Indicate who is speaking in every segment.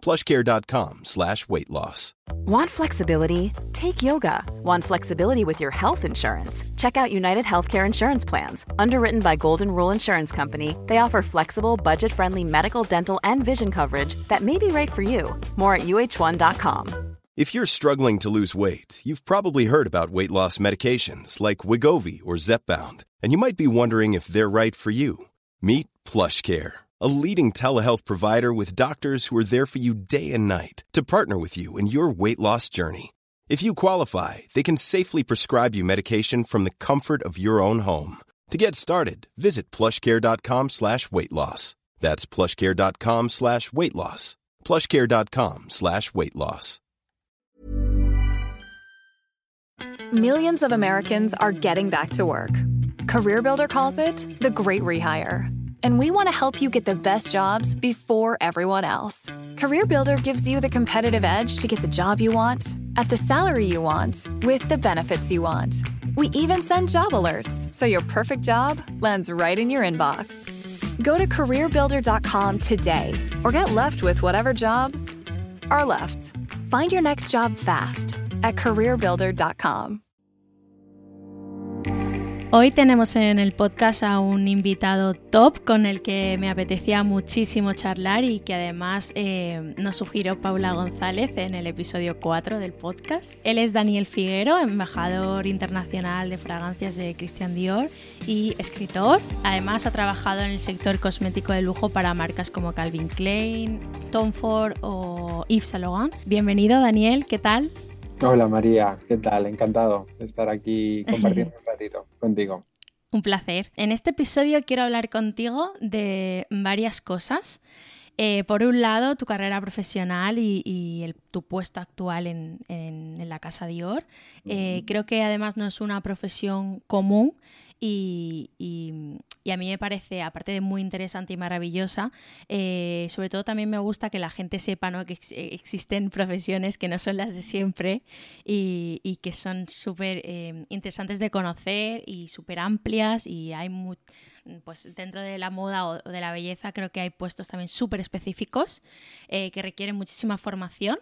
Speaker 1: plushcare.com slash weight loss.
Speaker 2: Want flexibility? Take yoga. Want flexibility with your health insurance? Check out United Healthcare Insurance Plans. Underwritten by Golden Rule Insurance Company, they offer flexible, budget friendly medical, dental, and vision coverage that may be right for you. More at uh1.com.
Speaker 1: If you're struggling to lose weight, you've probably heard about weight loss medications like Wigovi or Zepbound, and you might be wondering if they're right for you. Meet PlushCare a leading telehealth provider with doctors who are there for you day and night to partner with you in your weight loss journey. If you qualify, they can safely prescribe you medication from the comfort of your own home. To get started, visit plushcare.com slash weight loss. That's plushcare.com slash weight loss. plushcare.com slash weight loss.
Speaker 3: Millions of Americans are getting back to work. CareerBuilder calls it the great rehire. And we want to help you get the best jobs before everyone else. CareerBuilder gives you the competitive edge to get the job you want, at the salary you want, with the benefits you want. We even send job alerts so your perfect job lands right in your inbox. Go to careerbuilder.com today or get left with whatever jobs are left. Find your next job fast at careerbuilder.com.
Speaker 4: Hoy tenemos en el podcast a un invitado top con el que me apetecía muchísimo charlar y que además eh, nos sugirió Paula González en el episodio 4 del podcast. Él es Daniel Figuero, embajador internacional de fragancias de Christian Dior y escritor. Además ha trabajado en el sector cosmético de lujo para marcas como Calvin Klein, Tom Ford o Yves Saint Laurent. Bienvenido Daniel, ¿qué tal?
Speaker 5: Hola María, ¿qué tal? Encantado de estar aquí compartiendo un ratito contigo.
Speaker 4: Un placer. En este episodio quiero hablar contigo de varias cosas. Eh, por un lado, tu carrera profesional y, tu puesto actual en, la casa Dior. Eh, creo que además no es una profesión común y, a mí me parece, aparte de muy interesante y maravillosa, eh, sobre todo también me gusta que la gente sepa ¿no? que existen profesiones que no son las de siempre y, que son súper eh, interesantes de conocer y súper amplias y hay pues dentro de la moda o de la belleza creo que hay puestos también súper específicos eh, que requieren muchísima formación.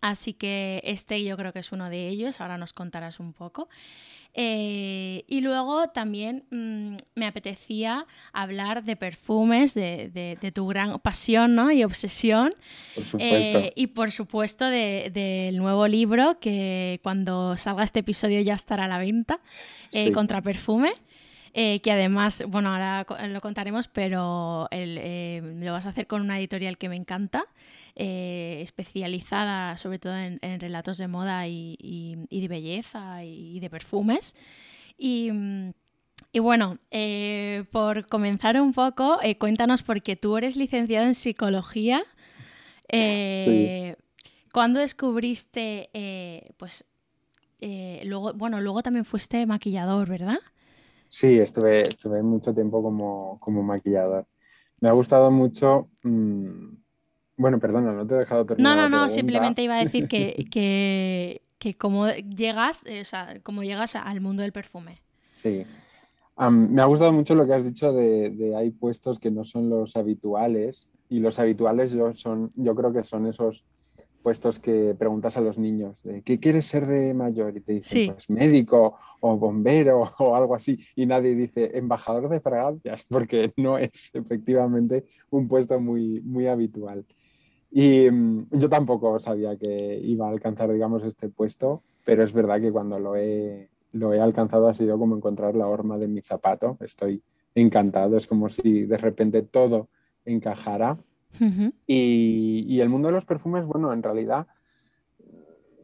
Speaker 4: Así que este yo creo que es uno de ellos, ahora nos contarás un poco. Eh, y luego también mm, me apetecía hablar de perfumes, de, tu gran pasión ¿no? y obsesión.
Speaker 5: Por supuesto.
Speaker 4: Eh, y por supuesto del nuevo libro que cuando salga este episodio ya estará a la venta, eh, Contra Perfume. que además, bueno, ahora lo contaremos, pero lo vas a hacer con una editorial que me encanta, eh, especializada sobre todo en, relatos de moda y, de belleza y, de perfumes. Y, bueno, eh, por comenzar un poco, eh, cuéntanos, porque tú eres licenciado en psicología.
Speaker 5: Sí.
Speaker 4: ¿Cuándo descubriste, pues, luego, bueno, luego también fuiste maquillador, ¿verdad?
Speaker 5: Sí, estuve, estuve mucho tiempo como, maquillador. Me ha gustado mucho mm, bueno, perdona, no te he dejado terminar.
Speaker 4: No, no, no, simplemente iba a decir que, que, que cómo llegas, eh, o sea, cómo llegas al mundo del perfume.
Speaker 5: Sí. me ha gustado mucho lo que has dicho de, de, hay puestos que no son los habituales y los habituales yo, son, yo creo que son esos puestos que preguntas a los niños, ¿qué quieres ser de mayor? Y te dicen, pues médico o bombero o algo así. Y nadie dice embajador de fragancias, porque no es efectivamente un puesto muy, muy habitual. Y mm, yo tampoco sabía que iba a alcanzar, digamos, este puesto, pero es verdad que cuando lo he, lo he alcanzado ha sido como encontrar la horma de mi zapato. Estoy encantado, es como si de repente todo encajara. y, y, el mundo de los perfumes, bueno, en realidad,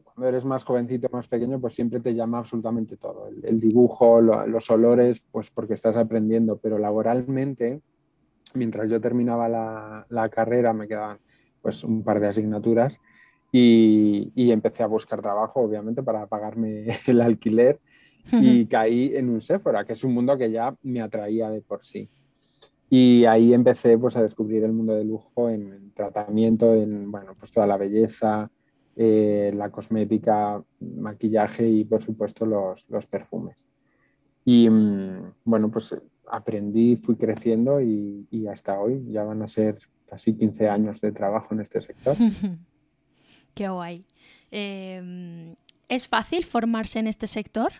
Speaker 5: cuando eres más jovencito, más pequeño, pues siempre te llama absolutamente todo. El, dibujo, los olores, pues porque estás aprendiendo, pero laboralmente, mientras yo terminaba la, la carrera, me quedaban pues un par de asignaturas y, empecé a buscar trabajo, obviamente, para pagarme el alquiler y caí en un Sephora, que es un mundo que ya me atraía de por sí. Y ahí empecé pues, a descubrir el mundo del lujo en, tratamiento, en bueno, pues toda la belleza, eh, la cosmética, maquillaje y por supuesto los, los perfumes. Y mm, bueno, pues aprendí, fui creciendo y, y, hasta hoy ya van a ser casi 15 años de trabajo en este sector.
Speaker 4: Qué guay. Em, ¿Es fácil formarse en este sector?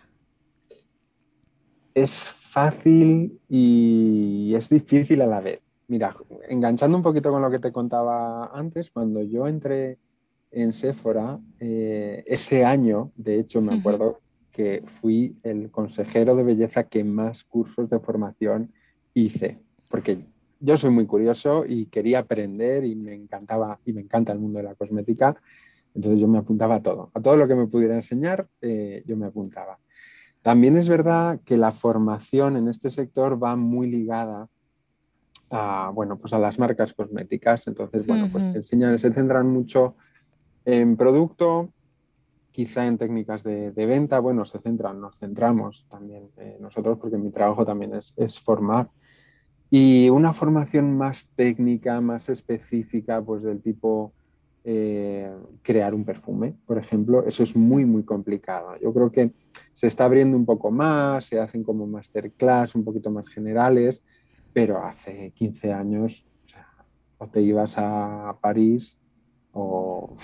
Speaker 5: Es fácil y es difícil a la vez. Mira, enganchando un poquito con lo que te contaba antes, cuando yo entré en Sephora, eh, ese año, de hecho, me acuerdo que fui el consejero de belleza que más cursos de formación hice, porque yo soy muy curioso y quería aprender y me encantaba y me encanta el mundo de la cosmética entonces yo me apuntaba a todo, a todo lo que me pudiera enseñar, eh, yo me apuntaba. También es verdad que la formación en este sector va muy ligada a, bueno, pues a las marcas cosméticas. Entonces, bueno, pues enseñan, se centran mucho en producto, quizá en técnicas de, venta. Bueno, se centran, nos centramos también eh, nosotros, porque mi trabajo también es, es formar. Y una formación más técnica, más específica, pues del tipo eh, crear un perfume, por ejemplo, eso es muy, muy complicado. Yo creo que se está abriendo un poco más, se hacen como masterclass un poquito más generales, pero hace 15 años o, te ibas a París o,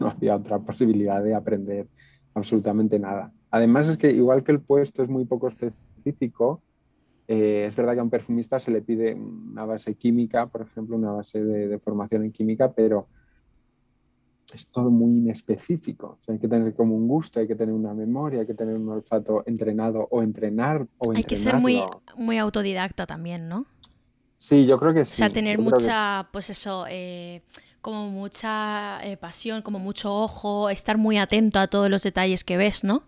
Speaker 5: no había otra posibilidad de aprender absolutamente nada. Además es que igual que el puesto es muy poco específico, eh, es verdad que a un perfumista se le pide una base química, por ejemplo, una base de formación en química, pero es todo muy inespecífico. hay que tener como un gusto, hay que tener una memoria, hay que tener un olfato entrenado o entrenar o
Speaker 4: Hay que ser muy, muy autodidacta también, ¿no?
Speaker 5: Sí, yo creo que sí.
Speaker 4: O sea, tener mucha, pues eso, eh, como mucha eh, pasión, como mucho ojo, estar muy atento a todos los detalles que ves, ¿no?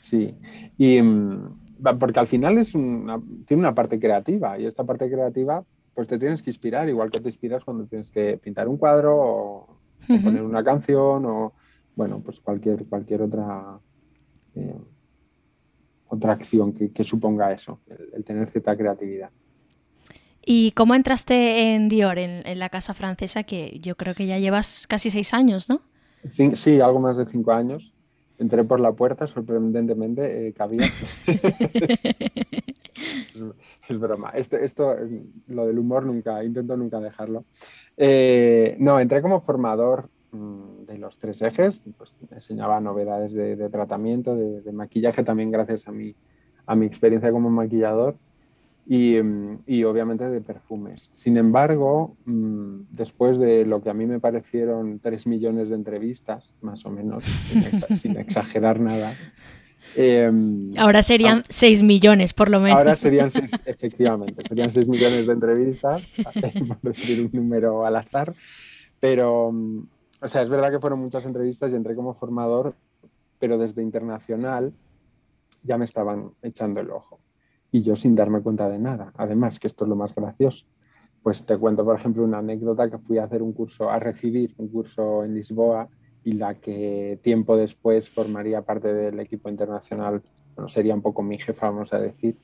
Speaker 5: Sí, y mm, porque al final es tiene una parte creativa y esta parte creativa pues te tienes que inspirar, igual que te inspiras cuando tienes que pintar un cuadro o poner una canción o, bueno, pues cualquier, cualquier otra, eh, otra acción que, suponga eso, el, tener cierta creatividad.
Speaker 4: ¿Y cómo entraste en Dior, en, la casa francesa, que yo creo que ya llevas casi seis años, ¿no?
Speaker 5: Sí, algo más de cinco años. Entré por la puerta, sorprendentemente, eh, cabía. es, broma. Esto, esto, lo del humor nunca, intento nunca dejarlo. Eh, no, entré como formador mm, de los tres ejes, pues enseñaba novedades de, tratamiento, de, maquillaje también gracias a mi, a mi experiencia como maquillador y, mm, y obviamente de perfumes. Sin embargo, mm, después de lo que a mí me parecieron tres millones de entrevistas, más o menos, sin exagerar nada,
Speaker 4: Em, ahora serían 6 millones, por lo menos.
Speaker 5: Ahora serían 6, efectivamente, serían 6 millones de entrevistas, por decir un número al azar. Pero, o sea, es verdad que fueron muchas entrevistas y entré como formador, pero desde internacional ya me estaban echando el ojo. Y yo sin darme cuenta de nada. Además, que esto es lo más gracioso. Pues te cuento, por ejemplo, una anécdota que fui a hacer un curso, a recibir un curso en Lisboa y la que tiempo después formaría parte del equipo internacional, bueno, sería un poco mi jefa, vamos a decir,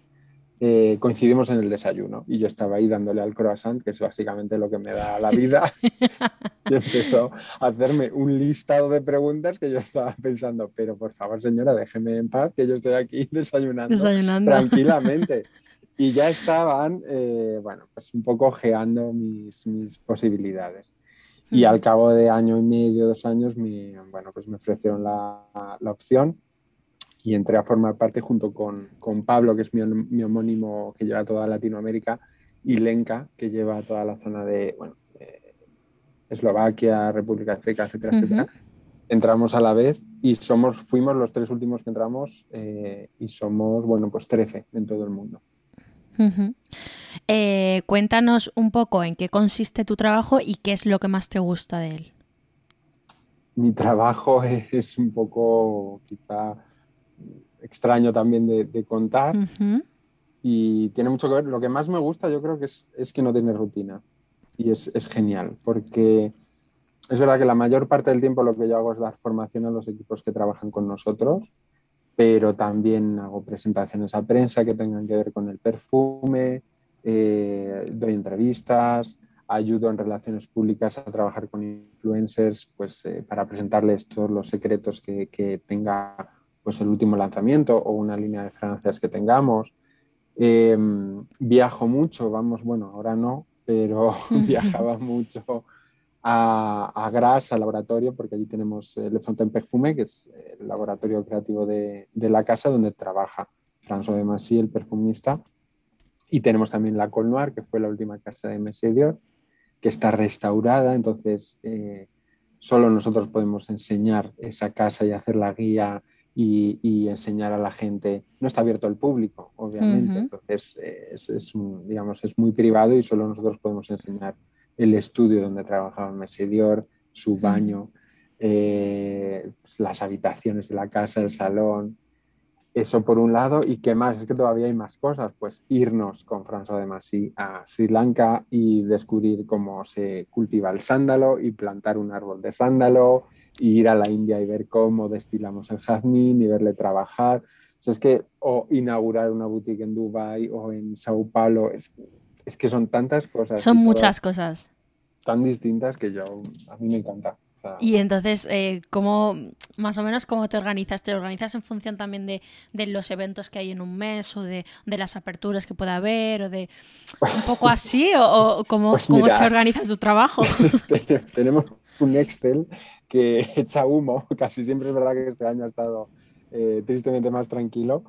Speaker 5: eh, coincidimos en el desayuno y yo estaba ahí dándole al croissant, que es básicamente lo que me da la vida, y empezó a hacerme un listado de preguntas que yo estaba pensando, pero por favor señora, déjeme en paz, que yo estoy aquí desayunando, tranquilamente. Y ya estaban, eh, bueno, pues un poco ojeando mis, mis posibilidades. Y al cabo de año y medio, dos años, me, bueno, pues me ofrecieron la, la opción y entré a formar parte junto con, con Pablo, que es mi, mi, homónimo que lleva toda Latinoamérica, y Lenka, que lleva toda la zona de, bueno, Eslovaquia, República Checa, etcétera, etcétera. Entramos a la vez y somos, fuimos los tres últimos que entramos eh, y somos, bueno, pues 13 en todo el mundo.
Speaker 4: Eh, cuéntanos un poco en qué consiste tu trabajo y qué es lo que más te gusta de él.
Speaker 5: Mi trabajo es un poco quizá extraño también de, contar. Y tiene mucho que ver. Lo que más me gusta yo creo que es, que no tiene rutina. Y es, genial porque es verdad que la mayor parte del tiempo lo que yo hago es dar formación a los equipos que trabajan con nosotros, pero también hago presentaciones a prensa que tengan que ver con el perfume, eh, doy entrevistas, ayudo en relaciones públicas a trabajar con influencers pues, eh, para presentarles todos los secretos que, que, tenga pues, el último lanzamiento o una línea de fragancias que tengamos. Em, viajo mucho, vamos, bueno, ahora no, pero viajaba mucho a, a, Gras, al laboratorio, porque allí tenemos el Fontaine Perfume, que es el laboratorio creativo de, de la casa donde trabaja François de Massy, el perfumista. Y tenemos también la Col Noir, que fue la última casa de Messier Dior, que está restaurada, entonces eh, solo nosotros podemos enseñar esa casa y hacer la guía y, y enseñar a la gente. No está abierto al público, obviamente, uh -huh. entonces eh, es, es, un, digamos, es muy privado y solo nosotros podemos enseñar el estudio donde trabajaba Messier Dior, su baño, eh, las habitaciones de la casa, el salón, eso por un lado, y qué más, es que todavía hay más cosas, pues irnos con François de Massy a Sri Lanka y descubrir cómo se cultiva el sándalo y plantar un árbol de sándalo, y ir a la India y ver cómo destilamos el jazmín y verle trabajar. O sea, es que, o inaugurar una boutique en Dubai o en Sao Paulo, es, es que son tantas cosas.
Speaker 4: Son muchas cosas.
Speaker 5: Tan distintas que yo, a mí me encanta.
Speaker 4: Y entonces, eh, ¿cómo, más o menos, cómo te organizas? ¿Te organizas en función también de, de los eventos que hay en un mes o de, de, las aperturas que pueda haber o de un poco así? ¿O, o cómo, pues mira, cómo se organiza tu trabajo?
Speaker 5: tenemos un Excel que echa humo. Casi siempre es verdad que este año ha estado eh, tristemente más tranquilo,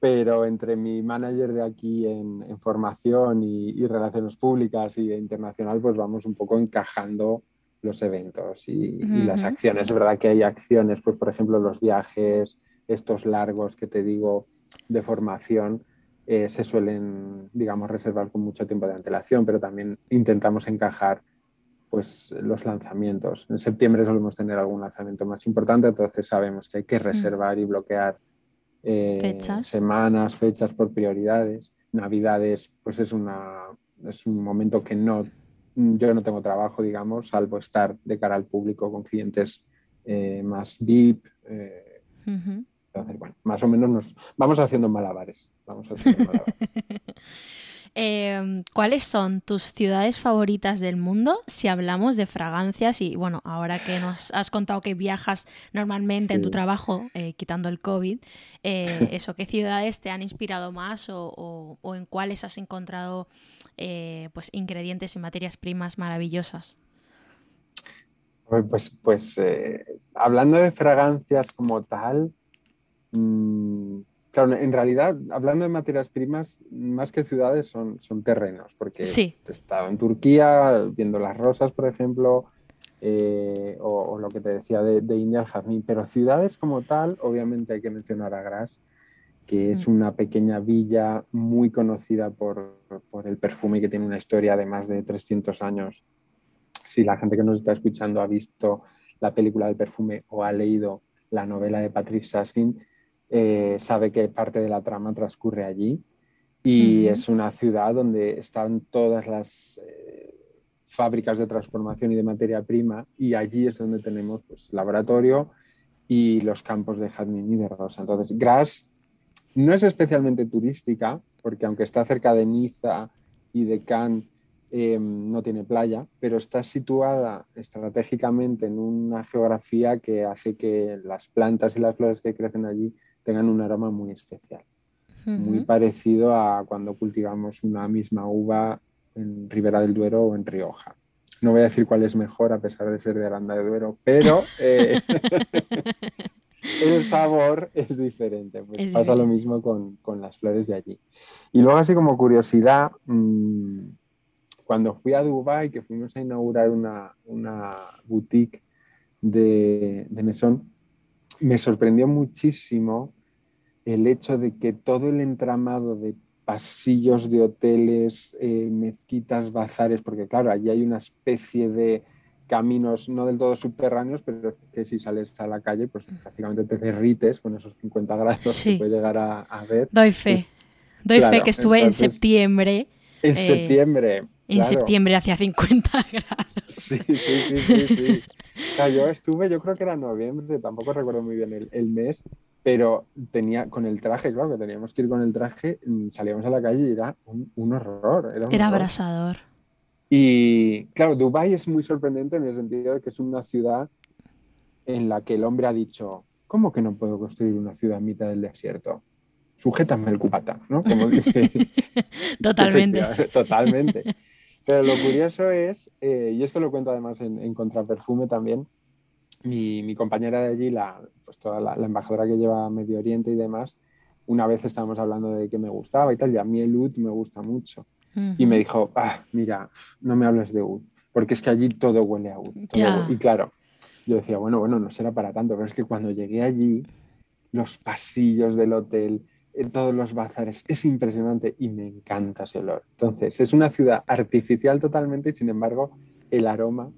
Speaker 5: pero entre mi manager de aquí en, en formación y, y, relaciones públicas y internacional, pues vamos un poco encajando los eventos y, uh -huh. y, las acciones. Es verdad que hay acciones, pues por ejemplo los viajes, estos largos que te digo de formación, eh, se suelen, digamos, reservar con mucho tiempo de antelación, pero también intentamos encajar pues los lanzamientos. En septiembre solemos tener algún lanzamiento más importante, entonces sabemos que hay que reservar uh -huh. y bloquear eh,
Speaker 4: fechas.
Speaker 5: semanas, fechas por prioridades. Navidades, pues es, una, es un momento que no yo no tengo trabajo, digamos, salvo estar de cara al público con clientes eh, más VIP. Eh, uh -huh. Entonces, bueno, más o menos nos vamos haciendo malabares. Vamos haciendo malabares.
Speaker 4: eh, ¿Cuáles son tus ciudades favoritas del mundo si hablamos de fragancias? Y bueno, ahora que nos has contado que viajas normalmente sí. en tu trabajo, eh, quitando el COVID, eh, eso, ¿qué ciudades te han inspirado más o, o, o en cuáles has encontrado eh, pues, ingredientes y materias primas maravillosas?
Speaker 5: Pues, pues hablando de fragancias como tal, mmm, claro, en realidad, hablando de materias primas, más que ciudades son, son terrenos, porque
Speaker 4: sí.
Speaker 5: he estado en Turquía viendo las rosas, por ejemplo, eh, o, o, lo que te decía de, de India, el jazmín, pero ciudades como tal, obviamente hay que mencionar a Gras, que es una pequeña villa muy conocida por, por, el perfume y que tiene una historia de más de 300 años. Si la gente que nos está escuchando ha visto la película del perfume o ha leído la novela de Patrick Saskin, eh, sabe que parte de la trama transcurre allí y uh -huh. es una ciudad donde están todas las eh, fábricas de transformación y de materia prima y allí es donde tenemos pues, laboratorio y los campos de jazmín y de rosa. Entonces, Gras no es especialmente turística, porque aunque está cerca de Niza y de Cannes, eh, no tiene playa, pero está situada estratégicamente en una geografía que hace que las plantas y las flores que crecen allí tengan un aroma muy especial. Uh -huh. Muy parecido a cuando cultivamos una misma uva en Ribera del Duero o en Rioja. No voy a decir cuál es mejor a pesar de ser de Aranda de Duero, pero eh, el sabor es diferente. Pues es pasa lo mismo con, con, las flores de allí. Y luego, así como curiosidad, mmm, cuando fui a Dubái, que fuimos a inaugurar una, una boutique de, de mesón, me sorprendió muchísimo el hecho de que todo el entramado de pasillos de hoteles, eh, mezquitas, bazares, porque claro, allí hay una especie de caminos no del todo subterráneos, pero que si sales a la calle, pues prácticamente te derrites con esos 50 grados sí. que puedes llegar a, a, ver.
Speaker 4: Doy fe. Doy claro, fe que estuve entonces, en septiembre.
Speaker 5: En eh... septiembre.
Speaker 4: En septiembre hacía 50 grados.
Speaker 5: Sí, sí, sí, sí, sí. yo estuve, yo creo que era noviembre, tampoco recuerdo muy bien el, mes, pero tenía con el traje, claro, que teníamos que ir con el traje, mm, salíamos a la calle y era un, horror.
Speaker 4: Era, abrasador.
Speaker 5: Y claro, Dubái es muy sorprendente en el sentido de que es una ciudad en la que el hombre ha dicho, ¿cómo que no puedo construir una ciudad en mitad del desierto? Sujétame el cubata, ¿no? Como dice.
Speaker 4: Totalmente.
Speaker 5: Totalmente. Pero lo curioso es, eh, y esto lo cuento además en, Contraperfume también, mi, compañera de allí, la, pues toda la, embajadora que lleva Medio Oriente y demás, una vez estábamos hablando de que me gustaba y tal, y a mí el UD me gusta mucho. Y me dijo, ah, mira, no me hables de UD, porque es que allí todo huele a UD. Y claro, yo decía, bueno, bueno, no será para tanto, pero es que cuando llegué allí, los pasillos del hotel, en todos los bazares. Es impresionante y me encanta ese olor. Entonces, es una ciudad artificial totalmente y sin embargo el aroma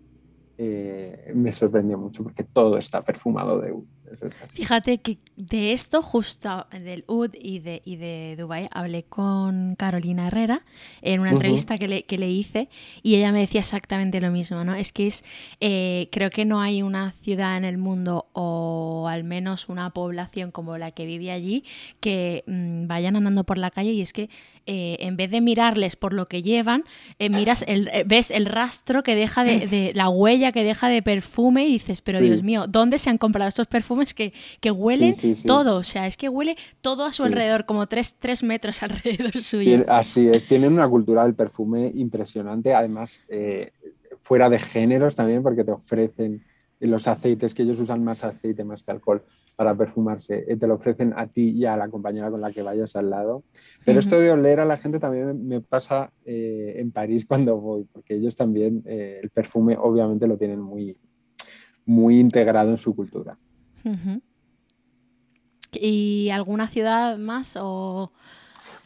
Speaker 5: eh, me sorprendió mucho porque todo está perfumado de.
Speaker 4: Fíjate que de esto, justo del oud y de, y de Dubai, hablé con Carolina Herrera en una entrevista que, le, que, le, hice y ella me decía exactamente lo mismo, ¿no? Es que es, eh, creo que no hay una ciudad en el mundo o al menos una población como la que vive allí que mm, vayan andando por la calle y es que eh, en vez de mirarles por lo que llevan, eh, miras el, ves el rastro que deja de, la huella que deja de perfume y dices, pero Dios mío, ¿dónde se han comprado estos perfumes que, que huelen todo? O sea, es que huele todo a su alrededor, como tres, tres, metros alrededor suyo.
Speaker 5: Así es, tienen una cultura del perfume impresionante, además fuera de géneros también, porque te ofrecen los aceites, que ellos usan más aceite más que alcohol para perfumarse, eh, te lo ofrecen a ti y a la compañera con la que vayas al lado. Pero esto de oler a la gente también me pasa eh, en París cuando voy, porque ellos también eh, el perfume obviamente lo tienen muy, muy integrado en su cultura.
Speaker 4: ¿Y alguna ciudad más o...?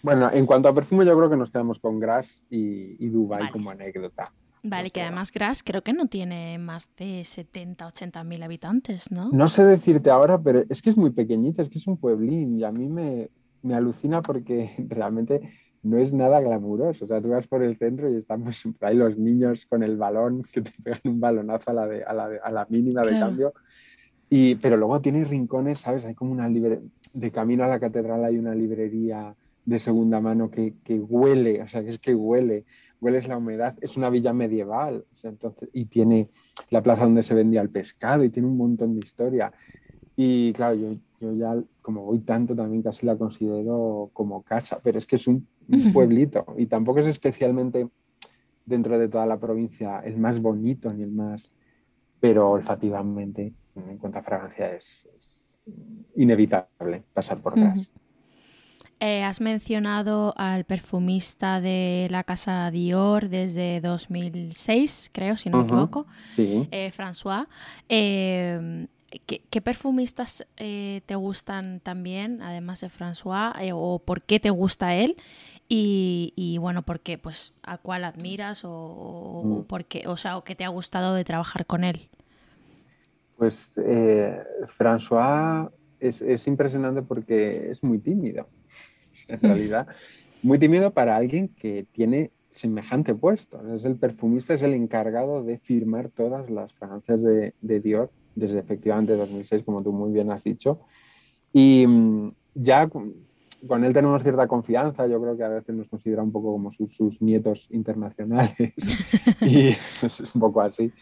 Speaker 5: Bueno, en cuanto a perfume yo creo que nos quedamos con Gras y, y Dubai como anécdota.
Speaker 4: Vale, que además Gras creo que no tiene más de 70, 80 mil habitantes, ¿no?
Speaker 5: No sé decirte ahora, pero es que es muy pequeñita, es que es un pueblín y a mí me, me alucina porque realmente no es nada glamuroso. O sea, tú vas por el centro y estamos ahí los niños con el balón, que te pegan un balonazo a la, de, a la, a la mínima de cambio. Y, pero luego tiene rincones, ¿sabes? Hay como una librería, de camino a la catedral hay una librería de segunda mano que, que huele, o sea, que es que huele hueles la humedad, es una villa medieval, entonces, y tiene la plaza donde se vendía el pescado y tiene un montón de historia. Y claro, yo, yo ya, como voy tanto, también casi la considero como casa, pero es que es un, pueblito y tampoco es especialmente dentro de toda la provincia el más bonito ni el más, pero olfativamente, en cuanto a fragancia, es, inevitable pasar por gas.
Speaker 4: Eh, has mencionado al perfumista de la casa Dior desde 2006, creo, si no me equivoco,
Speaker 5: sí.
Speaker 4: Eh, François. Em, ¿qué, perfumistas eh, te gustan también, además de François, o por qué te gusta él? Y, bueno, ¿por qué? Pues, ¿a cuál admiras o, mm. por qué, o sea, o qué te ha gustado de trabajar con él?
Speaker 5: Pues François es, es impresionante porque es muy tímido en realidad, muy tímido para alguien que tiene semejante puesto. Es el perfumista, es el encargado de firmar todas las fragancias de, Dior desde efectivamente 2006, como tú muy bien has dicho. Y mm, ya con él tenemos cierta confianza, yo creo que a veces nos considera un poco como sus, nietos internacionales y es un poco así.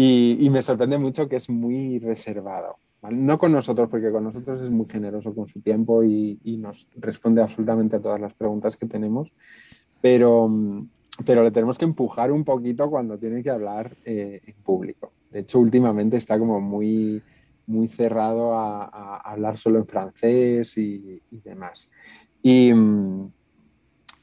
Speaker 5: Y, me sorprende mucho que es muy reservado. No con nosotros, porque con nosotros es muy generoso con su tiempo y, nos responde absolutamente a todas las preguntas que tenemos, pero, pero le tenemos que empujar un poquito cuando tiene que hablar eh, en público. De hecho, últimamente está como muy, muy cerrado a, hablar solo en francés y, demás. Y,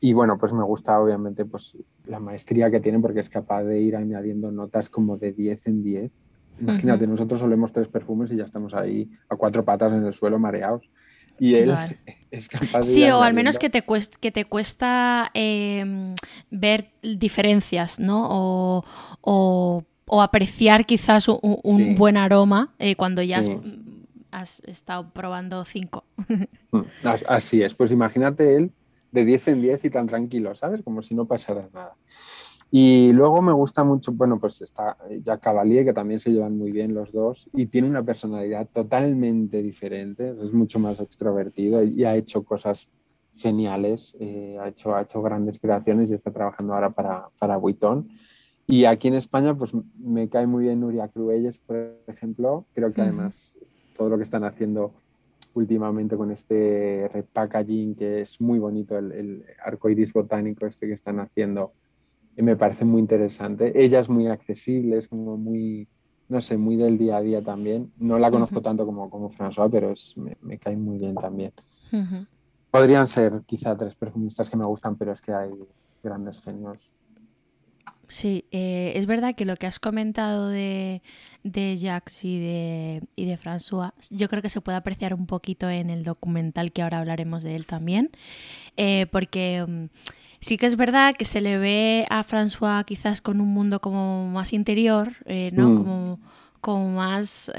Speaker 5: y, bueno, pues me gusta obviamente pues, la maestría que tiene porque es capaz de ir añadiendo notas como de 10 en 10 Imagínate, nosotros solemos tres perfumes y ya estamos ahí a cuatro patas en el suelo mareados. Y él es capaz de.
Speaker 4: Sí, o al menos que te cuesta, que te cuesta em, ver diferencias, ¿no? O, apreciar quizás un, buen aroma eh, cuando ya has, estado probando cinco.
Speaker 5: Mm, así es. Pues imagínate él de 10 en 10 y tan tranquilo, ¿sabes? Como si no pasara nada. Y luego me gusta mucho, bueno, pues está Jack Cavalier, que también se llevan muy bien los dos, y tiene una personalidad totalmente diferente, es mucho más extrovertido y ha hecho cosas geniales, eh, ha, hecho, ha hecho grandes creaciones y está trabajando ahora para, para Vuitton. Y aquí en España, pues me cae muy bien Nuria Cruelles, por ejemplo. Creo que además todo lo que están haciendo últimamente con este repackaging, que es muy bonito, el, el arco iris botánico este que están haciendo, me parece muy interesante. Ella es muy accesible, es como muy, no sé, muy del día a día también. No la conozco tanto como, como François, pero es, me, me, cae muy bien también. Podrían ser quizá tres perfumistas que me gustan, pero es que hay grandes genios.
Speaker 4: Sí, eh, es verdad que lo que has comentado de, de Jacques y de, y de François, yo creo que se puede apreciar un poquito en el documental que ahora hablaremos de él también, eh, porque um, sí que es verdad que se le ve a François quizás con un mundo como más interior, eh, ¿no? Mm. Como como más,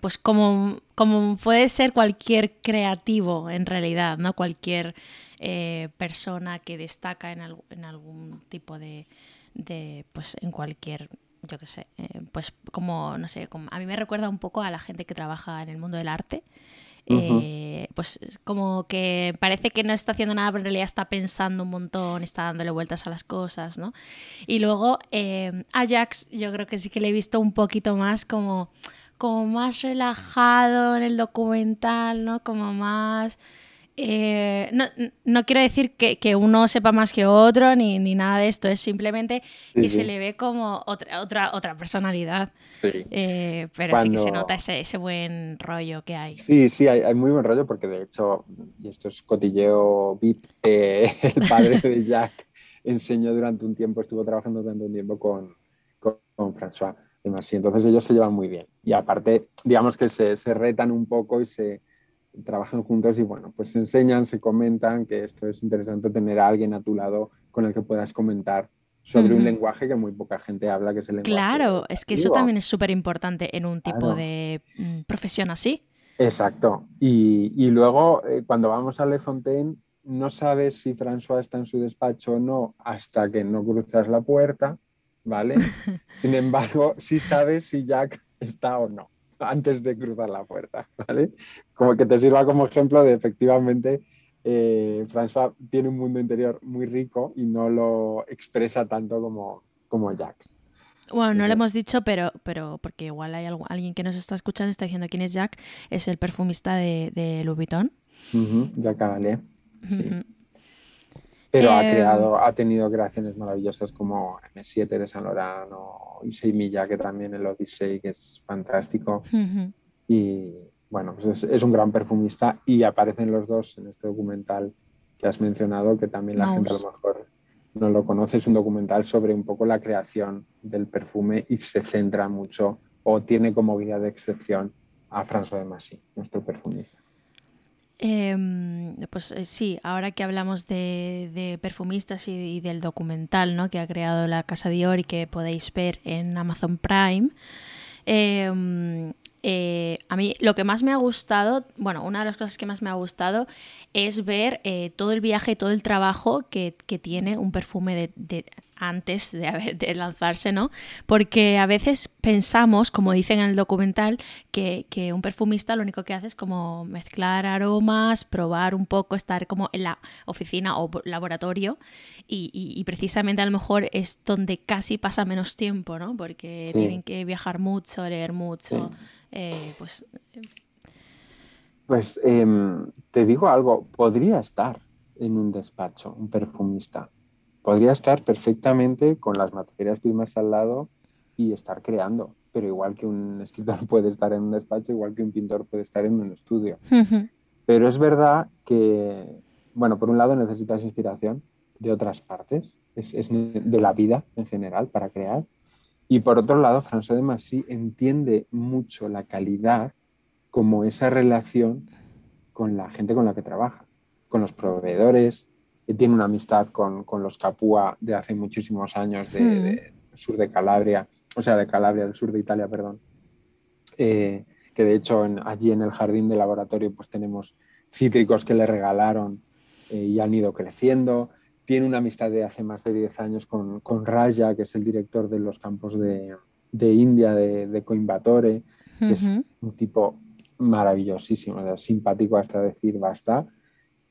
Speaker 4: pues como, como puede ser cualquier creativo en realidad, ¿no? Cualquier persona que destaca en, en algún tipo de, de, pues en cualquier, yo qué sé, eh, pues como, no sé, como, a mí me recuerda un poco a la gente que trabaja en el mundo del arte. Eh, pues como que parece que no está haciendo nada, pero en realidad está pensando un montón, está dándole vueltas a las cosas, ¿no? Y luego eh, Ajax, yo creo que sí que le he visto un poquito más como, como más relajado en el documental, ¿no? Como más eh, no, no, quiero decir que, que, uno sepa más que otro ni, ni nada de esto, es simplemente que sí, se le ve como otra, otra, otra personalidad. Eh, pero Cuando... sí que se nota ese, ese, buen rollo que hay.
Speaker 5: Sí, sí, hay, hay, muy buen rollo porque de hecho, y esto es cotilleo VIP, eh, el padre de Jack enseñó durante un tiempo, estuvo trabajando durante un tiempo con, con, con François. Y entonces ellos se llevan muy bien. Y aparte, digamos que se, se retan un poco y se, trabajan juntos y bueno, pues se enseñan, se comentan, que esto es interesante tener a alguien a tu lado con el que puedas comentar sobre uh -huh. un lenguaje que muy poca gente habla, que es el lenguaje.
Speaker 4: Claro, es que eso también es súper importante en un tipo claro. de mm, profesión así.
Speaker 5: Exacto. Y, y luego, eh, cuando vamos a Le Fontaine, no sabes si François está en su despacho o no hasta que no cruzas la puerta, ¿vale? Sin embargo, sí sabes si Jack está o no antes de cruzar la puerta, ¿vale? Como que te sirva como ejemplo de efectivamente eh, François tiene un mundo interior muy rico y no lo expresa tanto como, como Jack.
Speaker 4: Bueno, no lo hemos dicho, pero, pero porque igual hay algo, alguien que nos está escuchando está diciendo quién es Jack, es el perfumista de, de Louis Vuitton.
Speaker 5: Uh -huh, Jack Cavalier, sí. Uh -huh. Pero eh... ha creado, ha tenido creaciones maravillosas como M7 de Saint Laurent o Issei Milla, que también el Odyssey, que es fantástico. Uh -huh. Y bueno, pues es, es, un gran perfumista y aparecen los dos en este documental que has mencionado, que también la Mouse. gente a lo mejor no lo conoce. Es un documental sobre un poco la creación del perfume y se centra mucho o tiene como guía de excepción a François de Massy, nuestro perfumista.
Speaker 4: Eh, pues eh, sí, ahora que hablamos de, perfumistas y, del documental ¿no? que ha creado la Casa Dior y que podéis ver en Amazon Prime, eh, eh, a mí lo que más me ha gustado, bueno, una de las cosas que más me ha gustado es ver eh, todo el viaje, todo el trabajo que, tiene un perfume de antes de, de, lanzarse, ¿no? Porque a veces pensamos, como dicen en el documental, que, que, un perfumista lo único que hace es como mezclar aromas, probar un poco, estar como en la oficina o laboratorio y, y, y precisamente a lo mejor es donde casi pasa menos tiempo, ¿no? Porque sí. tienen que viajar mucho, leer mucho, sí. eh, pues...
Speaker 5: Pues eh, te digo algo, podría estar en un despacho un perfumista podría estar perfectamente con las materias primas al lado y estar creando, pero igual que un escritor puede estar en un despacho, igual que un pintor puede estar en un estudio. Uh -huh. Pero es verdad que, bueno, por un lado necesitas inspiración de otras partes, es, es de la vida en general para crear, y por otro lado, François de Massy entiende mucho la calidad como esa relación con la gente con la que trabaja, con los proveedores, tiene una amistad con, con, los Capua de hace muchísimos años, de, mm. de, sur de Calabria, o sea, de Calabria, del sur de Italia, perdón. Eh, que de hecho en, allí en el jardín de laboratorio pues tenemos cítricos que le regalaron eh, y han ido creciendo. tiene una amistad de hace más de 10 años con, con Raja, que es el director de los campos de, de India, de, de Coimbatore, que es un tipo maravillosísimo, simpático hasta decir basta.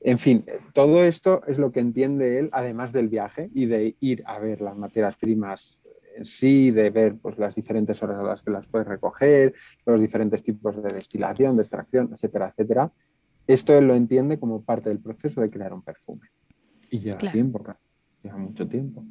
Speaker 5: En fin, todo esto es lo que entiende él, además del viaje y de ir a ver las materias primas en sí, de ver pues, las diferentes horas a las que las puedes recoger, los diferentes tipos de destilación, de extracción, etcétera, etcétera. Esto él lo entiende como parte del proceso de crear un perfume. Y lleva tiempo, lleva mucho tiempo.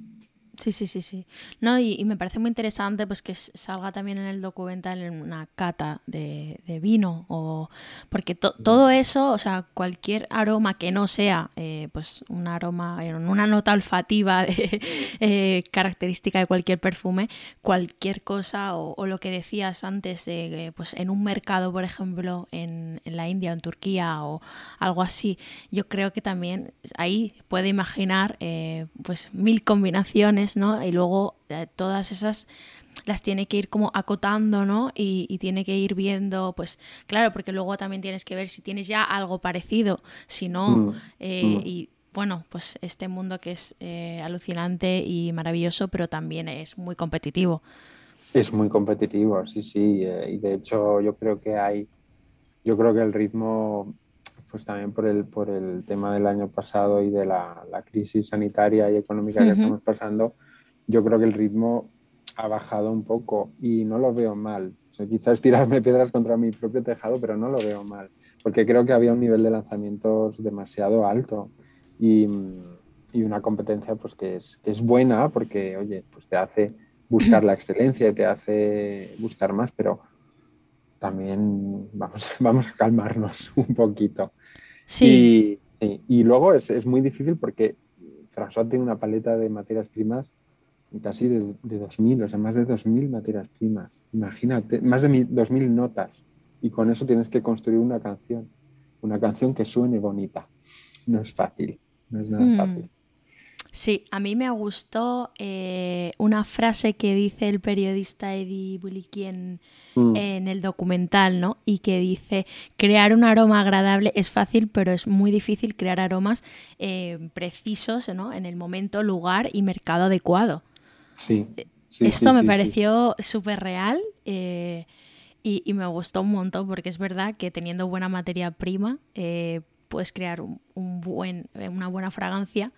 Speaker 4: Sí, sí, sí, sí. No, y, me parece muy interesante pues que salga también en el documental en una cata de, vino o porque todo eso, o sea, cualquier aroma que no sea eh, pues un aroma, una nota olfativa eh, característica de cualquier perfume, cualquier cosa o, lo que decías antes de pues en un mercado, por ejemplo, en, en la India o en Turquía o algo así, yo creo que también ahí puede imaginar eh, pues mil combinaciones y luego eh, todas esas las tiene que ir como acotando, ¿no? Y, tiene que ir viendo, pues claro, porque luego también tienes que ver si tienes ya algo parecido, si no, mm, eh, mm. y bueno, pues este mundo que es eh, alucinante y maravilloso, pero también es muy competitivo.
Speaker 5: Es muy competitivo, sí, sí, y de hecho yo creo que hay, yo creo que el ritmo pues también por el, por el tema del año pasado y de la, crisis sanitaria y económica que estamos pasando, yo creo que el ritmo ha bajado un poco y no lo veo mal. quizás tirarme piedras contra mi propio tejado, pero no lo veo mal, porque creo que había un nivel de lanzamientos demasiado alto y, y una competencia pues que es, que es buena porque, oye, pues te hace buscar la excelencia, te hace buscar más, pero también vamos, vamos a calmarnos un poquito. Sí. Y, luego es, es, muy difícil porque François tiene una paleta de materias primas casi de, de 2.000, o sea, más de 2.000 materias primas. Imagínate, más de 2.000 notas. Y con eso tienes que construir una canción. Una canción que suene bonita. No es fácil, no es nada hmm. fácil.
Speaker 4: Sí, a mí me gustó eh, una frase que dice el periodista Eddie Bulikien mm. en el documental, ¿no? Y que dice, crear un aroma agradable es fácil, pero es muy difícil crear aromas eh, precisos, ¿no? En el momento, lugar y mercado adecuado.
Speaker 5: Sí.
Speaker 4: Eh, esto me pareció súper real y, me gustó un montón porque es verdad que teniendo buena materia prima puedes crear un buen, una buena fragancia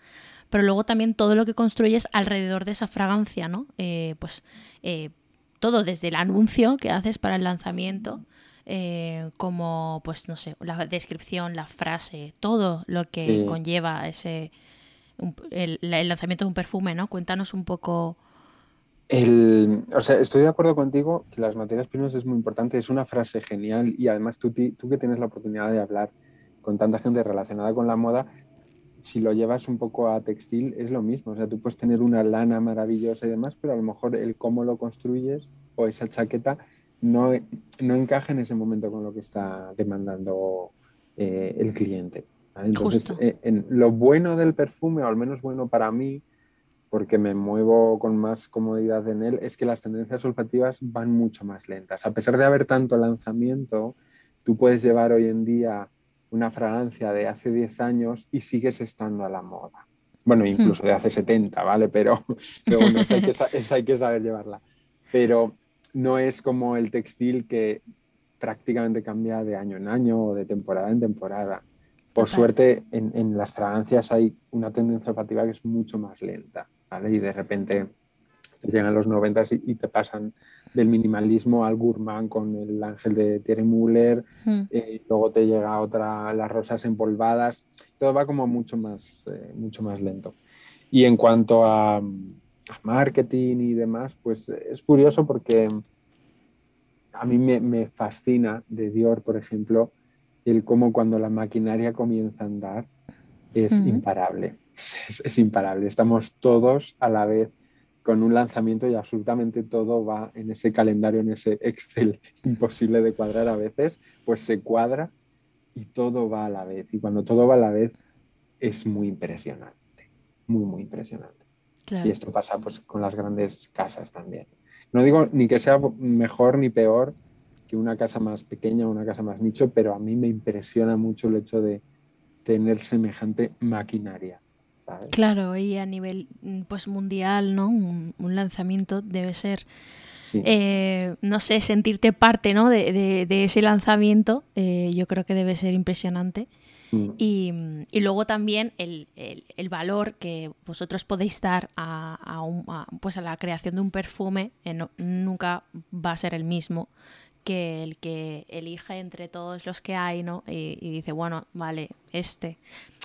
Speaker 4: pero luego también todo lo que construyes alrededor de esa fragancia, ¿no? Eh, pues eh, todo desde el anuncio que haces para el lanzamiento, eh, como, pues no sé, la descripción, la frase, todo lo que conlleva ese el, lanzamiento de un perfume, ¿no? Cuéntanos un poco.
Speaker 5: o sea, estoy de acuerdo contigo que las materias primas es muy importante, es una frase genial y además tú, tú que tienes la oportunidad de hablar con tanta gente relacionada con la moda, si lo llevas un poco a textil es lo mismo. O sea, tú puedes tener una lana maravillosa y demás, pero a lo mejor el cómo lo construyes o esa chaqueta no, no encaja en ese momento con lo que está demandando eh, el cliente. Entonces, eh, en, lo bueno del perfume, o al menos bueno para mí, porque me muevo con más comodidad en él, es que las tendencias olfativas van mucho más lentas. A pesar de haber tanto lanzamiento, tú puedes llevar hoy en día una fragancia de hace 10 años y sigues estando a la moda. Bueno, hmm. incluso de hace 70, ¿vale? Pero, bueno, hay, que, hay que saber llevarla. Pero no es como el textil que prácticamente cambia de año en año o de temporada en temporada. Por suerte, en, en, las fragancias hay una tendencia olfativa que es mucho más lenta, ¿vale? Y de repente llegan los 90 y, te pasan del minimalismo al gourmand con el ángel de Thierry Müller, hmm. eh, luego te llega otra, las rosas empolvadas, todo va como mucho más, eh, mucho más lento. Y en cuanto a, marketing y demás, pues es curioso porque a mí me, fascina de Dior, por ejemplo, el cómo cuando la maquinaria comienza a andar es imparable. es, imparable. Estamos todos a la vez con un lanzamiento y absolutamente todo va en ese calendario, en ese Excel imposible de cuadrar a veces, pues se cuadra y todo va a la vez. Y cuando todo va a la vez es muy impresionante, muy, muy impresionante. Y esto pasa pues con las grandes casas también. No digo ni que sea mejor ni peor que una casa más pequeña o una casa más nicho, pero a mí me impresiona mucho el hecho de tener semejante maquinaria
Speaker 4: Claro, y a nivel mm, pues mundial, ¿no? Un, lanzamiento debe ser, eh, no sé, sentirte parte ¿no? de, ese lanzamiento, eh, yo creo que debe ser impresionante. Mm. Y, luego también el, valor que vosotros podéis dar a, pues a la creación de un perfume eh, nunca va a ser el mismo que el que elige entre todos los que hay, ¿no? Y, y dice, bueno, vale, este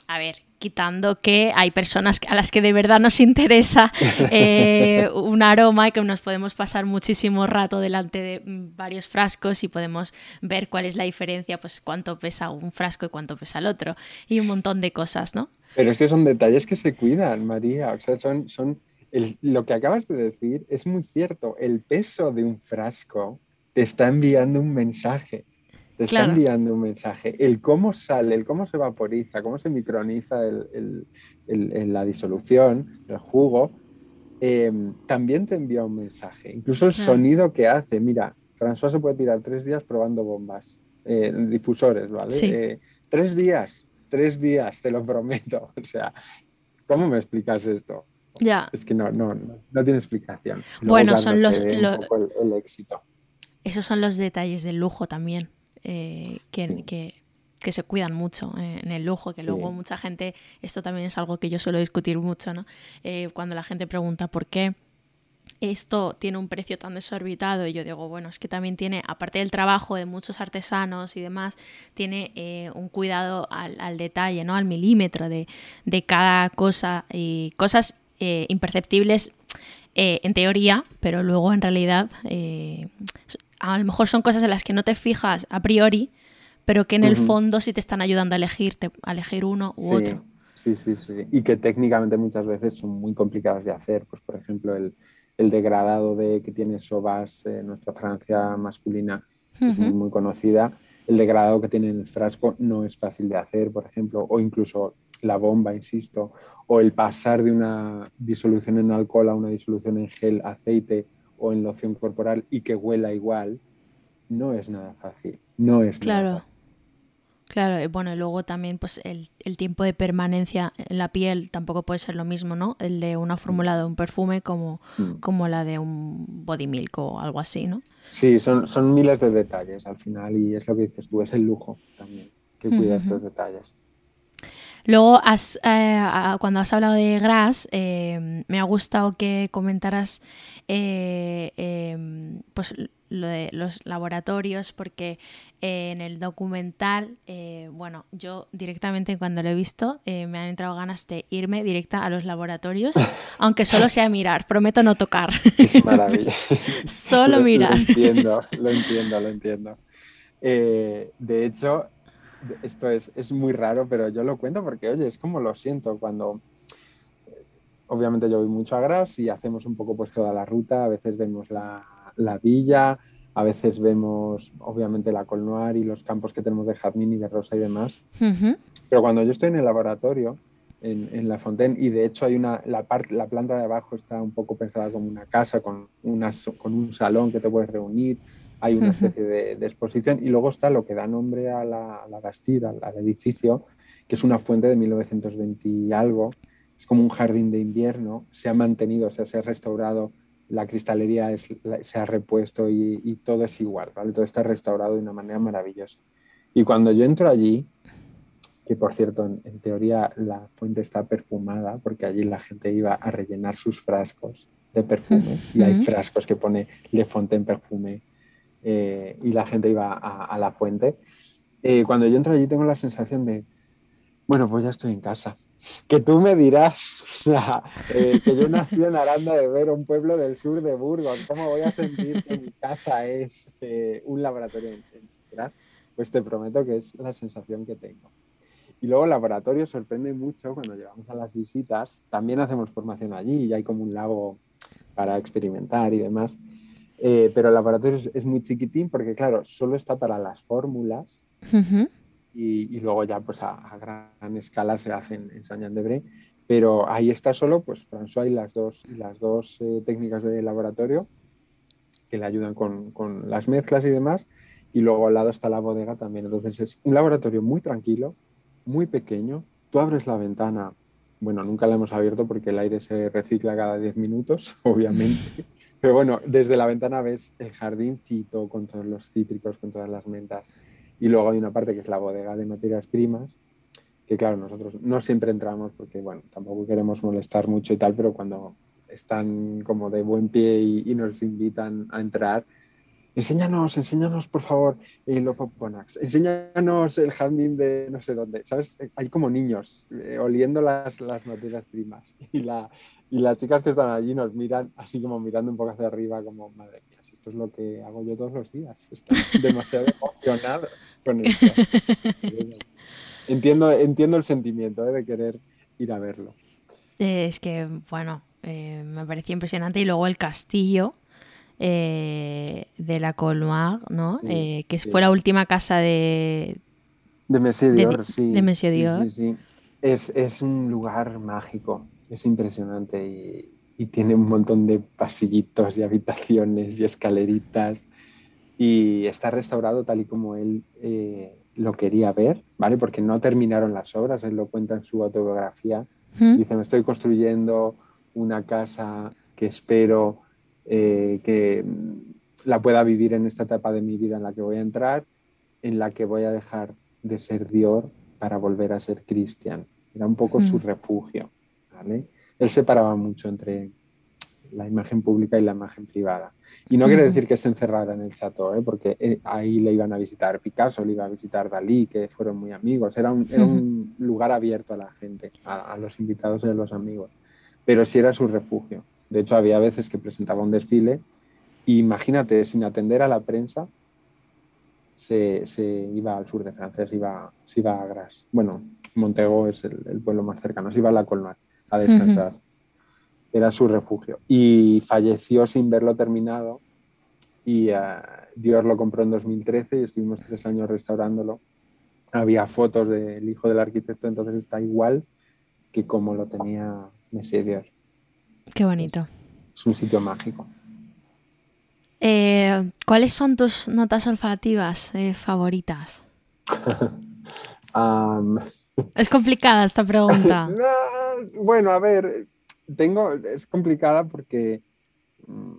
Speaker 4: a ver, quitando que hay personas a las que de verdad nos interesa eh, un aroma y que nos podemos pasar muchísimo rato delante de mm, varios frascos y podemos ver cuál es la diferencia, pues cuánto pesa un frasco y cuánto pesa el otro y un montón de cosas, ¿no?
Speaker 5: Pero es que son detalles que se cuidan, María. O sea, son, son lo que acabas de decir es muy cierto. El peso de un frasco te está enviando un mensaje te está enviando un mensaje. El cómo sale, el cómo se vaporiza, cómo se microniza el, la disolución, el jugo, em, también te envía un mensaje. Incluso el sonido que hace. Mira, François se puede tirar tres días probando bombas, eh, difusores, ¿vale? Eh, tres días, tres días, te lo prometo. O sea, ¿cómo me explicas esto?
Speaker 4: Ya.
Speaker 5: Es que no, no, no, tiene explicación.
Speaker 4: bueno, son los,
Speaker 5: el éxito.
Speaker 4: Esos son los detalles del lujo también. Eh, que, se cuidan mucho eh, en el lujo, que luego mucha gente, esto también es algo que yo suelo discutir mucho, ¿no? Eh, cuando la gente pregunta por qué esto tiene un precio tan desorbitado y yo digo, bueno, es que también tiene, aparte del trabajo de muchos artesanos y demás, tiene un cuidado al, detalle, ¿no? Al milímetro de, cada cosa y cosas imperceptibles en teoría, pero luego en realidad a lo mejor son cosas en las que no te fijas a priori, pero que en el fondo sí te están ayudando a elegir, a elegir uno u otro.
Speaker 5: Sí, sí, sí. Y que técnicamente muchas veces son muy complicadas de hacer. Pues, por ejemplo, el, degradado de que tiene Sobas, en nuestra Francia masculina, es muy, conocida. El degradado que tiene en el frasco no es fácil de hacer, por ejemplo, o incluso la bomba, insisto, o el pasar de una disolución en alcohol a una disolución en gel, aceite, o en loción corporal y que huela igual, no es nada fácil. No es
Speaker 4: claro.
Speaker 5: Nada
Speaker 4: Claro, bueno, y luego también pues el, tiempo de permanencia en la piel tampoco puede ser lo mismo, ¿no? El de una fórmula de un perfume como, mm. como la de un body milk o algo así, ¿no?
Speaker 5: Sí, son, son miles de detalles al final y es lo que dices tú, es el lujo también, que cuida estos detalles.
Speaker 4: Luego, has, eh, cuando has hablado de Gras, eh, me ha gustado que comentaras eh, em, pues, lo de los laboratorios, porque en el documental, bueno, yo directamente cuando lo he visto, me han entrado ganas de irme directa a los laboratorios, aunque solo sea mirar, prometo no tocar.
Speaker 5: Es maravilloso.
Speaker 4: solo mirar.
Speaker 5: Lo entiendo, lo entiendo, lo entiendo. de hecho, esto es, es, muy raro, pero yo lo cuento porque, oye, es como lo siento cuando, eh, obviamente yo voy mucho a Gras y hacemos un poco pues toda la ruta, a veces vemos la, la villa, a veces vemos obviamente la Colnoir y los campos que tenemos de jazmín y de rosa y demás, pero cuando yo estoy en el laboratorio, en, en, La Fontaine, y de hecho hay una, la, parte, la planta de abajo está un poco pensada como una casa con, con un salón que te puedes reunir, hay una especie de, exposición. Y luego está lo que da nombre a la, a la Bastida, al edificio, que es una fuente de 1920 y algo, es como un jardín de invierno, se ha mantenido, o sea, se ha restaurado, la cristalería se ha repuesto y, todo es igual, ¿vale? Todo está restaurado de una manera maravillosa. Y cuando yo entro allí, que por cierto, en, teoría la fuente está perfumada, porque allí la gente iba a rellenar sus frascos de perfume, y hay frascos que pone Le Fontaine Perfume, eh, y la gente iba a, la fuente. Eh, cuando yo entro allí tengo la sensación de, bueno, pues ya estoy en casa. Que tú me dirás, o sea, eh, que yo nací en Aranda de Ver, un pueblo del sur de Burgos, ¿cómo voy a sentir que mi casa es un laboratorio Pues te prometo que es la sensación que tengo. Y luego el laboratorio sorprende mucho cuando llegamos a las visitas. También hacemos formación allí y hay como un lago para experimentar y demás. Eh, pero el laboratorio es, muy chiquitín porque, claro, solo está para las fórmulas y, luego ya pues a, gran escala se hacen en Saint Jean de Pero ahí está solo, pues François y las dos, las dos eh, técnicas de laboratorio que le ayudan con, con, las mezclas y demás. Y luego al lado está la bodega también. Entonces es un laboratorio muy tranquilo, muy pequeño. Tú abres la ventana bueno, nunca la hemos abierto porque el aire se recicla cada 10 minutos, obviamente. Pero bueno, desde la ventana ves el jardincito con todos los cítricos, con todas las mentas. Y luego hay una parte que es la bodega de materias primas, que claro, nosotros no siempre entramos porque, bueno, tampoco queremos molestar mucho y tal, pero cuando están como de buen pie y, nos invitan a entrar, enséñanos, enséñanos por favor el Opoponax, enséñanos el jardín de no sé dónde, ¿sabes? Hay como niños eh, oliendo las, las materias primas y, la, y las chicas que están allí nos miran así como mirando un poco hacia arriba como, madre mía, si esto es lo que hago yo todos los días, estoy demasiado emocionado con esto. entiendo, entiendo el sentimiento ¿eh? de querer ir a verlo.
Speaker 4: Eh, es que, bueno, eh, me parecía impresionante. Y luego el castillo de la Colmar, ¿no? que fue la última casa de...
Speaker 5: De Monsieur Dior, sí.
Speaker 4: De Monsieur Dior.
Speaker 5: Sí, es, es, un lugar mágico, es impresionante y, y, tiene un montón de pasillitos y habitaciones y escaleritas y está restaurado tal y como él lo quería ver, ¿vale? Porque no terminaron las obras, él lo cuenta en su autobiografía. Dice, me estoy construyendo una casa que espero eh, que la pueda vivir en esta etapa de mi vida en la que voy a entrar, en la que voy a dejar de ser Dior para volver a ser Cristian. Era un poco su refugio, ¿vale? Él separaba mucho entre la imagen pública y la imagen privada. Y no quiere decir que se encerrara en el chateau, ¿eh? porque eh, ahí le iban a visitar Picasso, le iba a visitar Dalí, que fueron muy amigos. Era un, lugar abierto a la gente, a, los invitados y a los amigos. Pero sí era su refugio. De hecho, había veces que presentaba un desfile y imagínate, sin atender a la prensa, se, iba al sur de Francia, se iba, se iba a Gras. Bueno, Montego es el, pueblo más cercano, se iba a la Colmar a descansar era su refugio. Y falleció sin verlo terminado y uh, Dios lo compró en 2013 y estuvimos tres años restaurándolo. Había fotos del hijo del arquitecto, entonces está igual que como lo tenía Messi Dior.
Speaker 4: Qué bonito.
Speaker 5: Es un sitio mágico.
Speaker 4: Eh, ¿Cuáles son tus notas olfativas eh, favoritas? Es complicada esta pregunta.
Speaker 5: bueno, a ver, tengo, es complicada porque mm,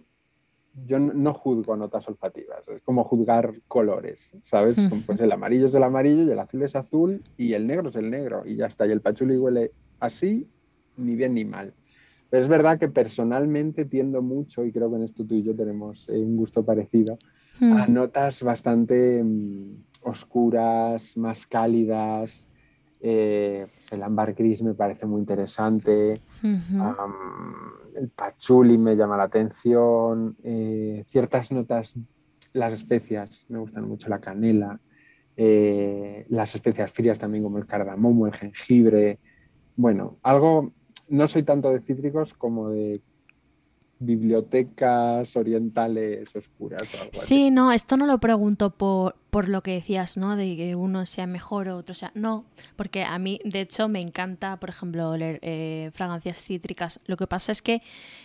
Speaker 5: yo no juzgo notas olfativas, es como juzgar colores, ¿sabes? Pues el amarillo es el amarillo y el azul es azul y el negro es el negro y ya está. Y el pachuli huele así, ni bien ni mal. Pero es verdad que personalmente tiendo mucho, y creo que en esto tú y yo tenemos eh, un gusto parecido, a notas bastante mm, oscuras, más cálidas, eh, el ámbar gris me parece muy interesante. el pachuli me llama la atención. Eh, ciertas notas, las especias, me gustan mucho la canela. Eh, las especias frías también como el cardamomo, el jengibre. Bueno, algo, no soy tanto de cítricos como de bibliotecas orientales oscuras.
Speaker 4: sí, no, esto no lo pregunto por, por lo que decías, ¿no? De que uno sea mejor o otro sea. No, porque a mí, de hecho, me encanta, por ejemplo, leer eh, fragancias cítricas. Lo que pasa es que,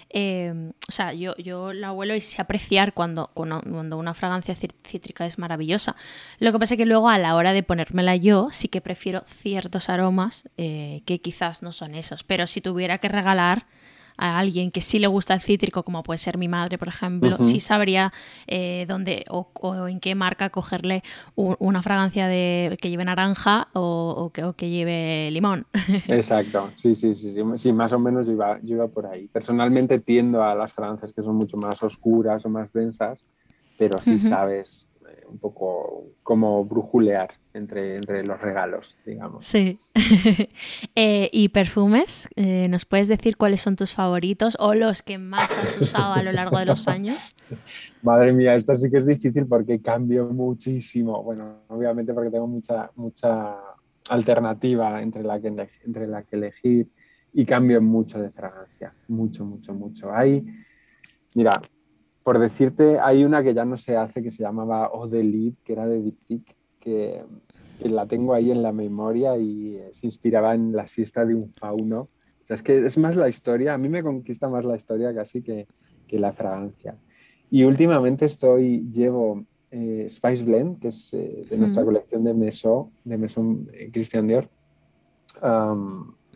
Speaker 4: eh, o sea, yo, yo la huelo y sé apreciar cuando, cuando una fragancia cítrica es maravillosa. Lo que pasa es que luego a la hora de ponérmela yo, sí que prefiero ciertos aromas eh, que quizás no son esos. Pero si tuviera que regalar a alguien que sí le gusta el cítrico, como puede ser mi madre, por ejemplo, sí sabría eh, dónde o, en qué marca cogerle una fragancia de, que lleve naranja o, que, lleve limón.
Speaker 5: Exacto, sí, sí, sí, sí, más o menos yo iba, por ahí. Personalmente tiendo a las fragancias que son mucho más oscuras o más densas, pero sí sabes un poco como brujulear entre, entre los regalos, digamos.
Speaker 4: Sí. Eh, ¿Y perfumes? Eh, ¿Nos puedes decir cuáles son tus favoritos o los que más has usado a lo largo de los años?
Speaker 5: Madre mía, esto sí que es difícil porque cambio muchísimo. Bueno, obviamente porque tengo mucha, mucha alternativa entre la, que, entre la que elegir y cambio mucho de fragancia. Mucho, mucho, mucho. Hay, mira, por decirte, hay una que ya no se hace que se llamaba Eau de que era de Diptyque, que, la tengo ahí en la memoria y eh, se inspiraba en la siesta de un fauno. O sea, es que es más la historia, a mí me conquista más la historia casi que, que la fragancia. Y últimamente estoy, llevo eh, Spice Blend, que es eh, de nuestra colección de Meso, de Meso Christian Dior.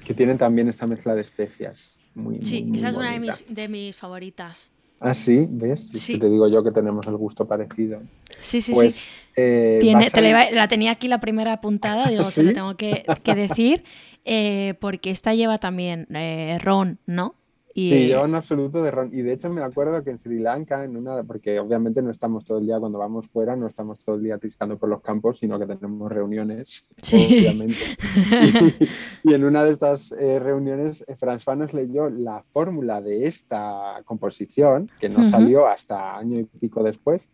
Speaker 5: que tienen también esta mezcla de especias. Muy,
Speaker 4: sí,
Speaker 5: muy,
Speaker 4: esa es
Speaker 5: muy
Speaker 4: una de
Speaker 5: bonita.
Speaker 4: mis, de mis favoritas.
Speaker 5: Ah, sí, ¿ves? Es
Speaker 4: Sí.
Speaker 5: que te digo yo que tenemos el gusto parecido.
Speaker 4: Sí, sí,
Speaker 5: Pues,
Speaker 4: sí.
Speaker 5: eh,
Speaker 4: Tiene- te la, tenía aquí la primera apuntada, digo, se lo
Speaker 5: ¿Sí?
Speaker 4: tengo que, que decir, eh, porque esta lleva también eh, ron, ¿no? Y,
Speaker 5: Sí, yo en absoluto de ron. Y de hecho me acuerdo que en Sri Lanka, en una, porque obviamente no estamos todo el día cuando vamos fuera, no estamos todo el día triscando por los campos, sino que tenemos reuniones,
Speaker 4: Sí.
Speaker 5: obviamente. Y, y en una de estas reuniones, François nos leyó la fórmula de esta composición, que no salió hasta año y pico después,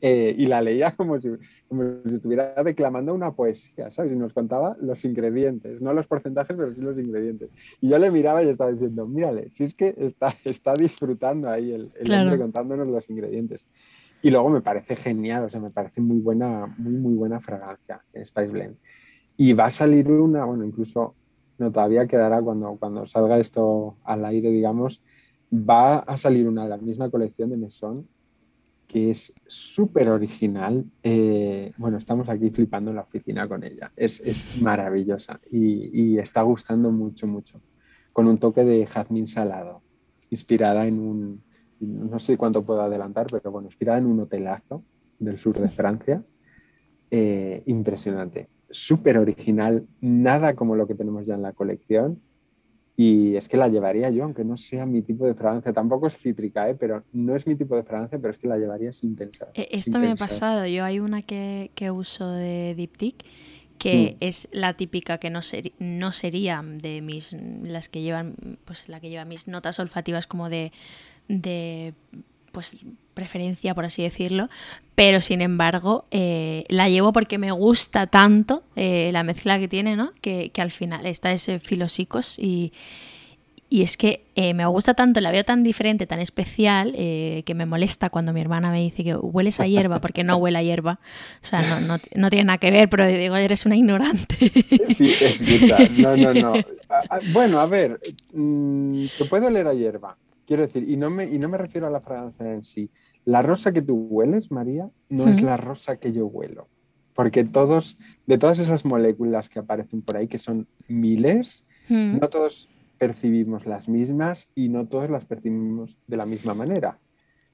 Speaker 5: eh, y la leía como si, como si estuviera declamando una poesía, ¿sabes? Y nos contaba los ingredientes, no los porcentajes, pero sí los ingredientes. Y yo le miraba y estaba diciendo, mírale, si es que está, está disfrutando ahí el, el
Speaker 4: Claro.
Speaker 5: hombre contándonos los ingredientes. Y luego me parece genial, o sea, me parece muy buena, muy, muy buena fragancia Spice Blend. Y va a salir una, bueno, incluso, no, todavía quedará cuando, cuando salga esto al aire, digamos, va a salir una de la misma colección de Mesón que es súper original. Eh, bueno, estamos aquí flipando en la oficina con ella. Es, es maravillosa y, y está gustando mucho, mucho. Con un toque de jazmín salado, inspirada en un, no sé cuánto puedo adelantar, pero bueno, inspirada en un hotelazo del sur de Francia. Eh, impresionante, súper original, nada como lo que tenemos ya en la colección. Y es que la llevaría yo, aunque no sea mi tipo de fragancia. Tampoco es cítrica, ¿eh? pero no es mi tipo de fragancia, pero es que la llevaría sin pensar. sin
Speaker 4: esto me ha pasado, yo hay una que, que uso de Diptyque que
Speaker 5: Mm.
Speaker 4: es la típica que no, seri- no sería de mis las que llevan pues la que lleva mis notas olfativas como de, de pues preferencia por así decirlo pero sin embargo eh, la llevo porque me gusta tanto eh, la mezcla que tiene no que, que al final está ese filosicos y y es que eh, me gusta tanto, la veo tan diferente, tan especial, eh, que me molesta cuando mi hermana me dice que hueles a hierba, porque no huele a hierba. O sea, no, no, no tiene nada que ver, pero digo, eres una ignorante.
Speaker 5: Sí, escucha, no, no, no. A- a- bueno, a ver, mm, te puede oler a hierba, quiero decir, y no, me, y no me refiero a la fragancia en sí. La rosa que tú hueles, María, no es la rosa que yo huelo. Porque todos, de todas esas moléculas que aparecen por ahí, que son miles,
Speaker 4: Mm,
Speaker 5: no todos percibimos las mismas y no todos las percibimos de la misma manera.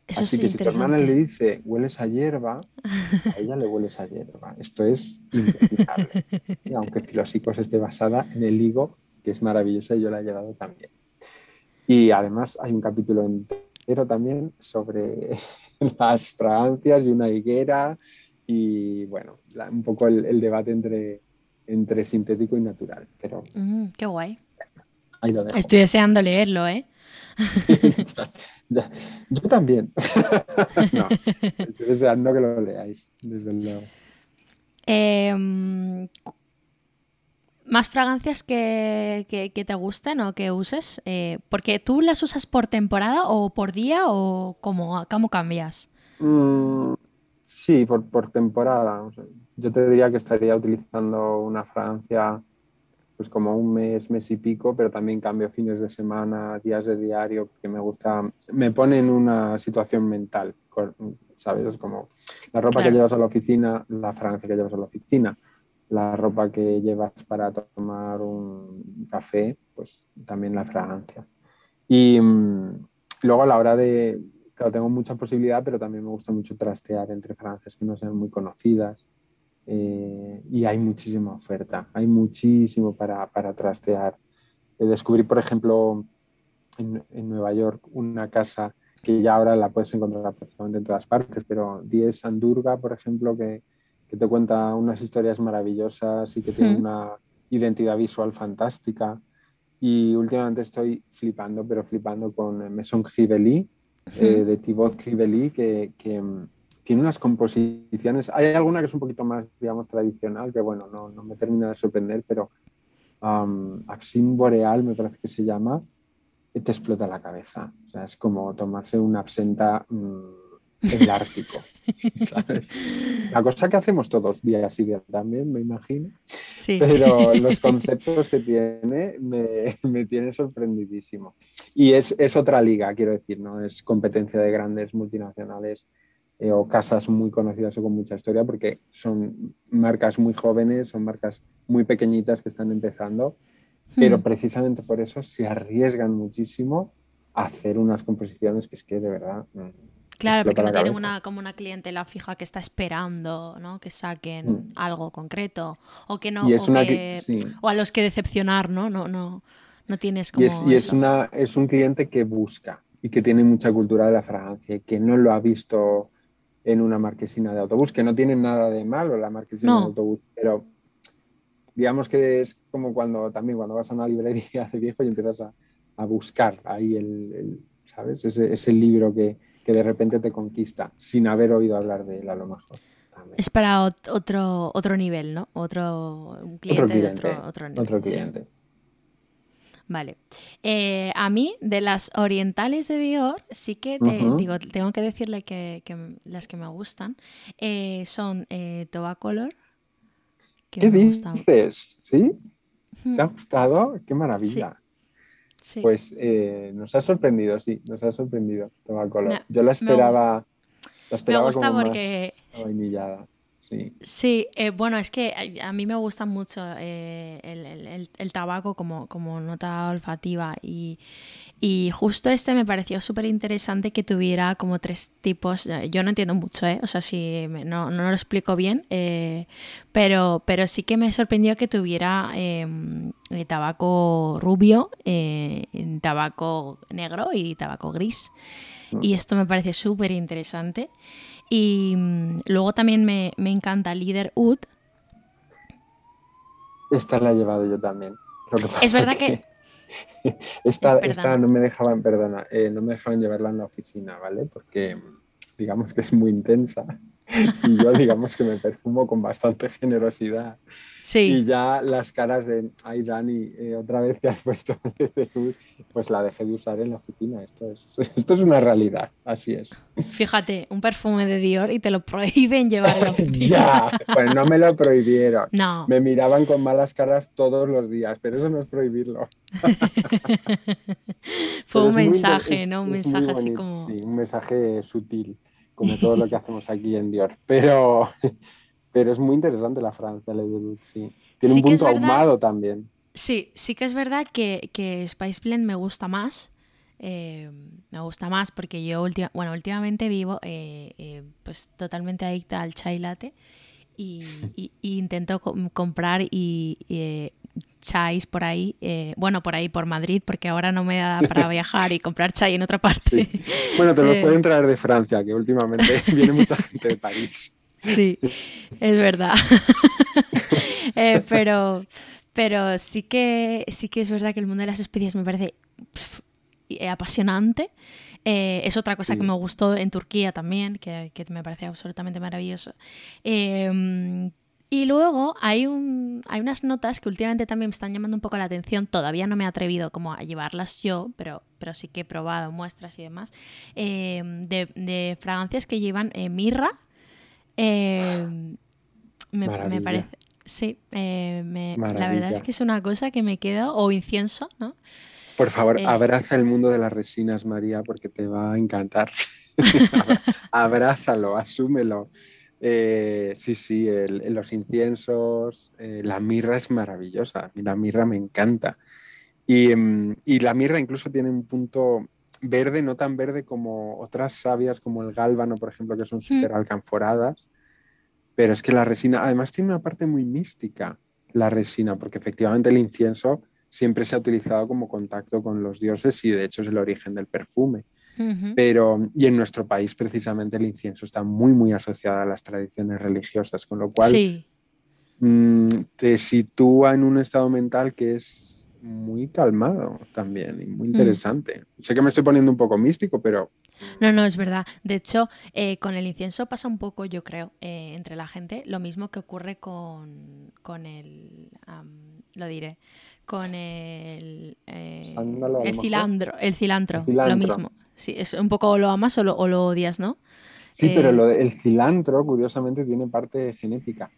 Speaker 4: Eso
Speaker 5: Así que si tu hermana le dice hueles a hierba, a ella le hueles a hierba. Esto es indudable. Y aunque Filosicos esté basada en el higo, que es maravillosa y yo la he llevado también. Y además hay un capítulo entero también sobre las fragancias y una higuera y bueno, la- un poco el, el debate entre, entre sintético y natural. Pero
Speaker 4: Mm, qué guay.
Speaker 5: ahí lo dejo.
Speaker 4: Estoy deseando leerlo, ¿eh?
Speaker 5: Ya, Yo también. no, estoy deseando que lo leáis, desde luego.
Speaker 4: Em, ¿Más fragancias que, que- que te gusten o que uses? Eh, porque tú las usas por temporada o por día o cómo, cómo cambias.
Speaker 5: Mm, sí, por, por temporada. o sea, yo te diría que estaría utilizando una fragancia pues como un mes, mes y pico, pero también cambio fines de semana, días de diario, que me gusta, me pone en una situación mental, ¿sabes? Es como la ropa
Speaker 4: Claro.
Speaker 5: que llevas a la oficina, la fragancia que llevas a la oficina, la ropa que llevas para tomar un café, pues también la fragancia. Y mm, luego a la hora de, claro, tengo mucha posibilidad, pero también me gusta mucho trastear entre fragancias que no sean muy conocidas. eh, y hay muchísima oferta, hay muchísimo para, para trastear. Eh, descubrí, por ejemplo, en, en Nueva York una casa que ya ahora la puedes encontrar prácticamente en todas partes, pero Diez Andurga, por ejemplo, que, que te cuenta unas historias maravillosas y que tiene
Speaker 4: Mm.
Speaker 5: una identidad visual fantástica. Y últimamente estoy flipando, pero flipando con Maison Gribeli, eh, de Thibaut Gribeli, que, que, mm, tiene unas composiciones. Hay alguna que es un poquito más, digamos, tradicional, que bueno, no, no me termina de sorprender, pero um, Absinthe Boreal me parece que se llama, y te explota la cabeza. O sea, es como tomarse una absenta mm, en el Ártico. ¿sabes? La cosa que hacemos todos días y días también, me imagino.
Speaker 4: Sí.
Speaker 5: Pero los conceptos que tiene me, me tiene sorprendidísimo. Y es, es otra liga, quiero decir, no es competencia de grandes multinacionales eh, o casas muy conocidas o con mucha historia, porque son marcas muy jóvenes, son marcas muy pequeñitas que están empezando pero
Speaker 4: Mm.
Speaker 5: precisamente por eso se arriesgan muchísimo a hacer unas composiciones que es que de verdad...
Speaker 4: Claro, porque no tienen una, como una clientela fija que está esperando, ¿no? Que saquen
Speaker 5: Mm.
Speaker 4: algo concreto. O que no. O,
Speaker 5: una
Speaker 4: que-
Speaker 5: que- sí.
Speaker 4: o a los que decepcionar, ¿no? No, no, no tienes como.
Speaker 5: Y, es, y es, una, es un cliente que busca y que tiene mucha cultura de la fragancia y que no lo ha visto en una marquesina de autobús, que no tiene nada de malo la marquesina
Speaker 4: No.
Speaker 5: de autobús, pero digamos que es como cuando también cuando vas a una librería de viejo y empiezas a, a buscar ahí el, el, ¿sabes? Ese, ese libro que, que de repente te conquista sin haber oído hablar de él a lo mejor. también.
Speaker 4: Es para ot- otro, otro nivel, ¿no? Otro un cliente,
Speaker 5: otro
Speaker 4: de
Speaker 5: cliente,
Speaker 4: otro, otro nivel.
Speaker 5: otro
Speaker 4: sí.
Speaker 5: cliente.
Speaker 4: Vale. Eh, a mí, de las orientales de Dior, sí que te, digo, tengo que decirle que, las que me gustan eh, son eh, Toba Color. que
Speaker 5: ¿Qué
Speaker 4: me gusta-
Speaker 5: dices? ¿Sí? ¿Te ha gustado? ¡Qué maravilla!
Speaker 4: sí.
Speaker 5: Pues eh, nos ha sorprendido, sí, nos ha sorprendido Toma Color.
Speaker 4: Me-
Speaker 5: Yo la esperaba, la esperaba
Speaker 4: gusta
Speaker 5: como
Speaker 4: porque-
Speaker 5: más vainillada. Sí.
Speaker 4: Sí, eh, bueno, es que a, a mí me gusta mucho eh, el, el- el- el tabaco como, como nota olfativa y, y justo este me pareció súper interesante que tuviera como tres tipos. eh, Yo no entiendo mucho, ¿eh? O sea, si no, no lo explico bien, eh, pero, pero sí que me sorprendió que tuviera eh, eh, tabaco rubio, eh, tabaco negro y tabaco gris. Y esto me parece súper interesante. Y mm, luego también me, me encanta Líder Ud.
Speaker 5: Esta la he llevado yo también. Lo que pasa
Speaker 4: Es verdad que...
Speaker 5: esta, esta no me dejaban, perdona, eh, no me dejaban llevarla en la oficina, ¿vale? Porque digamos que es muy intensa y yo digamos que me perfumo con bastante generosidad. Y
Speaker 4: Sí,
Speaker 5: ya las caras de, ay Dani, eh, otra vez que has puesto de luz", pues la dejé de usar en la oficina. Esto es, esto es una realidad, así es.
Speaker 4: fíjate, un perfume de Dior y te lo prohíben llevar en la oficina.
Speaker 5: ya, pues no me lo prohibieron.
Speaker 4: No,
Speaker 5: Me miraban con malas caras todos los días, pero eso no es prohibirlo.
Speaker 4: fue
Speaker 5: Pero
Speaker 4: un mensaje, ¿no? Un mensaje así como...
Speaker 5: Sí, un mensaje sutil, como todo lo que hacemos aquí en Dior. Pero, pero es muy interesante la Francia, Le Duluth, sí. Tiene
Speaker 4: Sí
Speaker 5: un punto ahumado también.
Speaker 4: Sí, sí que es verdad que, que Spice Blend me gusta más. eh, me gusta más porque yo ultima- bueno, últimamente vivo eh, eh, pues totalmente adicta al chai latte y, y- y intento com- comprar y, y, chais por ahí, eh, bueno, por ahí por Madrid, porque ahora no me da para viajar y comprar chai en otra parte.
Speaker 5: Sí. Bueno, te los
Speaker 4: Eh,
Speaker 5: pueden traer de Francia, que últimamente viene mucha gente de París.
Speaker 4: Sí, es verdad. Eh, pero, pero sí que sí que es verdad que el mundo de las especies me parece apasionante. Eh, es otra cosa que me gustó en Turquía también, que, que me parece absolutamente maravilloso. Eh, y luego hay, un, hay unas notas que últimamente también me están llamando un poco la atención. Todavía no me he atrevido como a llevarlas yo, pero, pero sí que he probado muestras y demás. eh, de, de fragancias que llevan eh, mirra. eh, me, me parece. Sí, me- la verdad es que es una cosa que me queda, o incienso, ¿no?
Speaker 5: Por favor, abraza el mundo de las resinas, María, porque te va a encantar. Abrázalo, asúmelo. Eh, sí, sí, el- los inciensos, eh, la mirra es maravillosa. La mirra me encanta. Y, mm, y la mirra incluso tiene un punto verde, no tan verde como otras sabias, como el gálbano, por ejemplo, que son súper alcanforadas. Pero es que la resina, además, tiene una parte muy mística, la resina, porque efectivamente el incienso siempre se ha utilizado como contacto con los dioses y de hecho es el origen del perfume. Pero, y en nuestro país precisamente el incienso está muy, muy asociado a las tradiciones religiosas, con lo cual
Speaker 4: Sí,
Speaker 5: mm, te sitúa en un estado mental que es muy calmado también y
Speaker 4: Mm.
Speaker 5: muy interesante. Sé que me estoy poniendo un poco místico, pero
Speaker 4: no, no, es verdad. De hecho, eh, con el incienso pasa un poco, yo creo, eh, entre la gente, lo mismo que ocurre con, con el, lo diré, con el, eh,
Speaker 5: lo
Speaker 4: el cilantro, el cilantro,
Speaker 5: El cilantro.
Speaker 4: lo mismo. Sí, es un poco lo amas o lo, o lo odias, ¿no?
Speaker 5: Sí,
Speaker 4: Eh,
Speaker 5: pero lo de- el cilantro, curiosamente, tiene parte genética.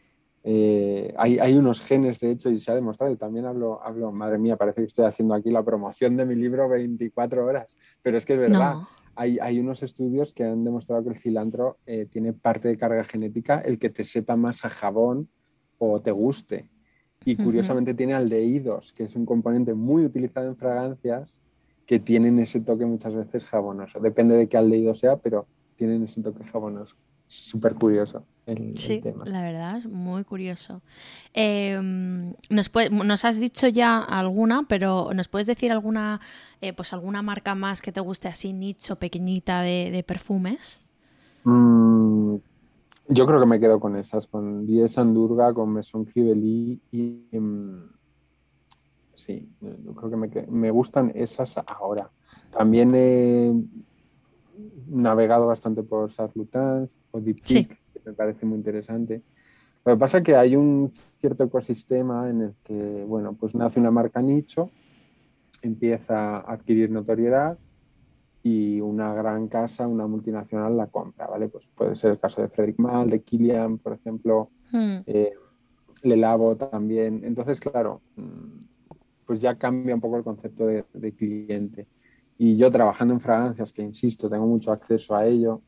Speaker 5: Eh, hay, hay unos genes, de hecho, y se ha demostrado, y también hablo, hablo, madre mía, parece que estoy haciendo aquí la promoción de mi libro 24 horas, pero es que es verdad,
Speaker 4: No.
Speaker 5: hay, hay unos estudios que han demostrado que el cilantro eh, tiene parte de carga genética, el que te sepa más a jabón o te guste. Y curiosamente tiene aldehídos, que es un componente muy utilizado en fragancias que tienen ese toque muchas veces jabonoso. Depende de qué aldehído sea, pero tienen ese toque jabonoso. Súper curioso el,
Speaker 4: sí,
Speaker 5: tema.
Speaker 4: la verdad es muy curioso. Em, nos, nos, has dicho ya alguna, pero ¿nos puedes decir alguna, eh, pues alguna marca más que te guste así, nicho, pequeñita de, perfumes?
Speaker 5: Mm, yo creo que me quedo con esas, con Diez Andurga, con Maison Cribeli y... Em, sí, yo creo que me, me, gustan esas ahora. También he navegado bastante por Sarlutans o Deep que me parece muy interesante. Lo que pasa es que hay un cierto ecosistema en el que, bueno, pues nace una marca nicho, empieza a adquirir notoriedad y una gran casa, una multinacional la compra, ¿vale? Pues puede ser el caso de Frederick Mal, de Kilian, por ejemplo, hmm. eh, Le Lavo también. Entonces, claro, mm, pues ya cambia un poco el concepto de, cliente. Y yo trabajando en fragancias, que insisto, tengo mucho acceso a ello,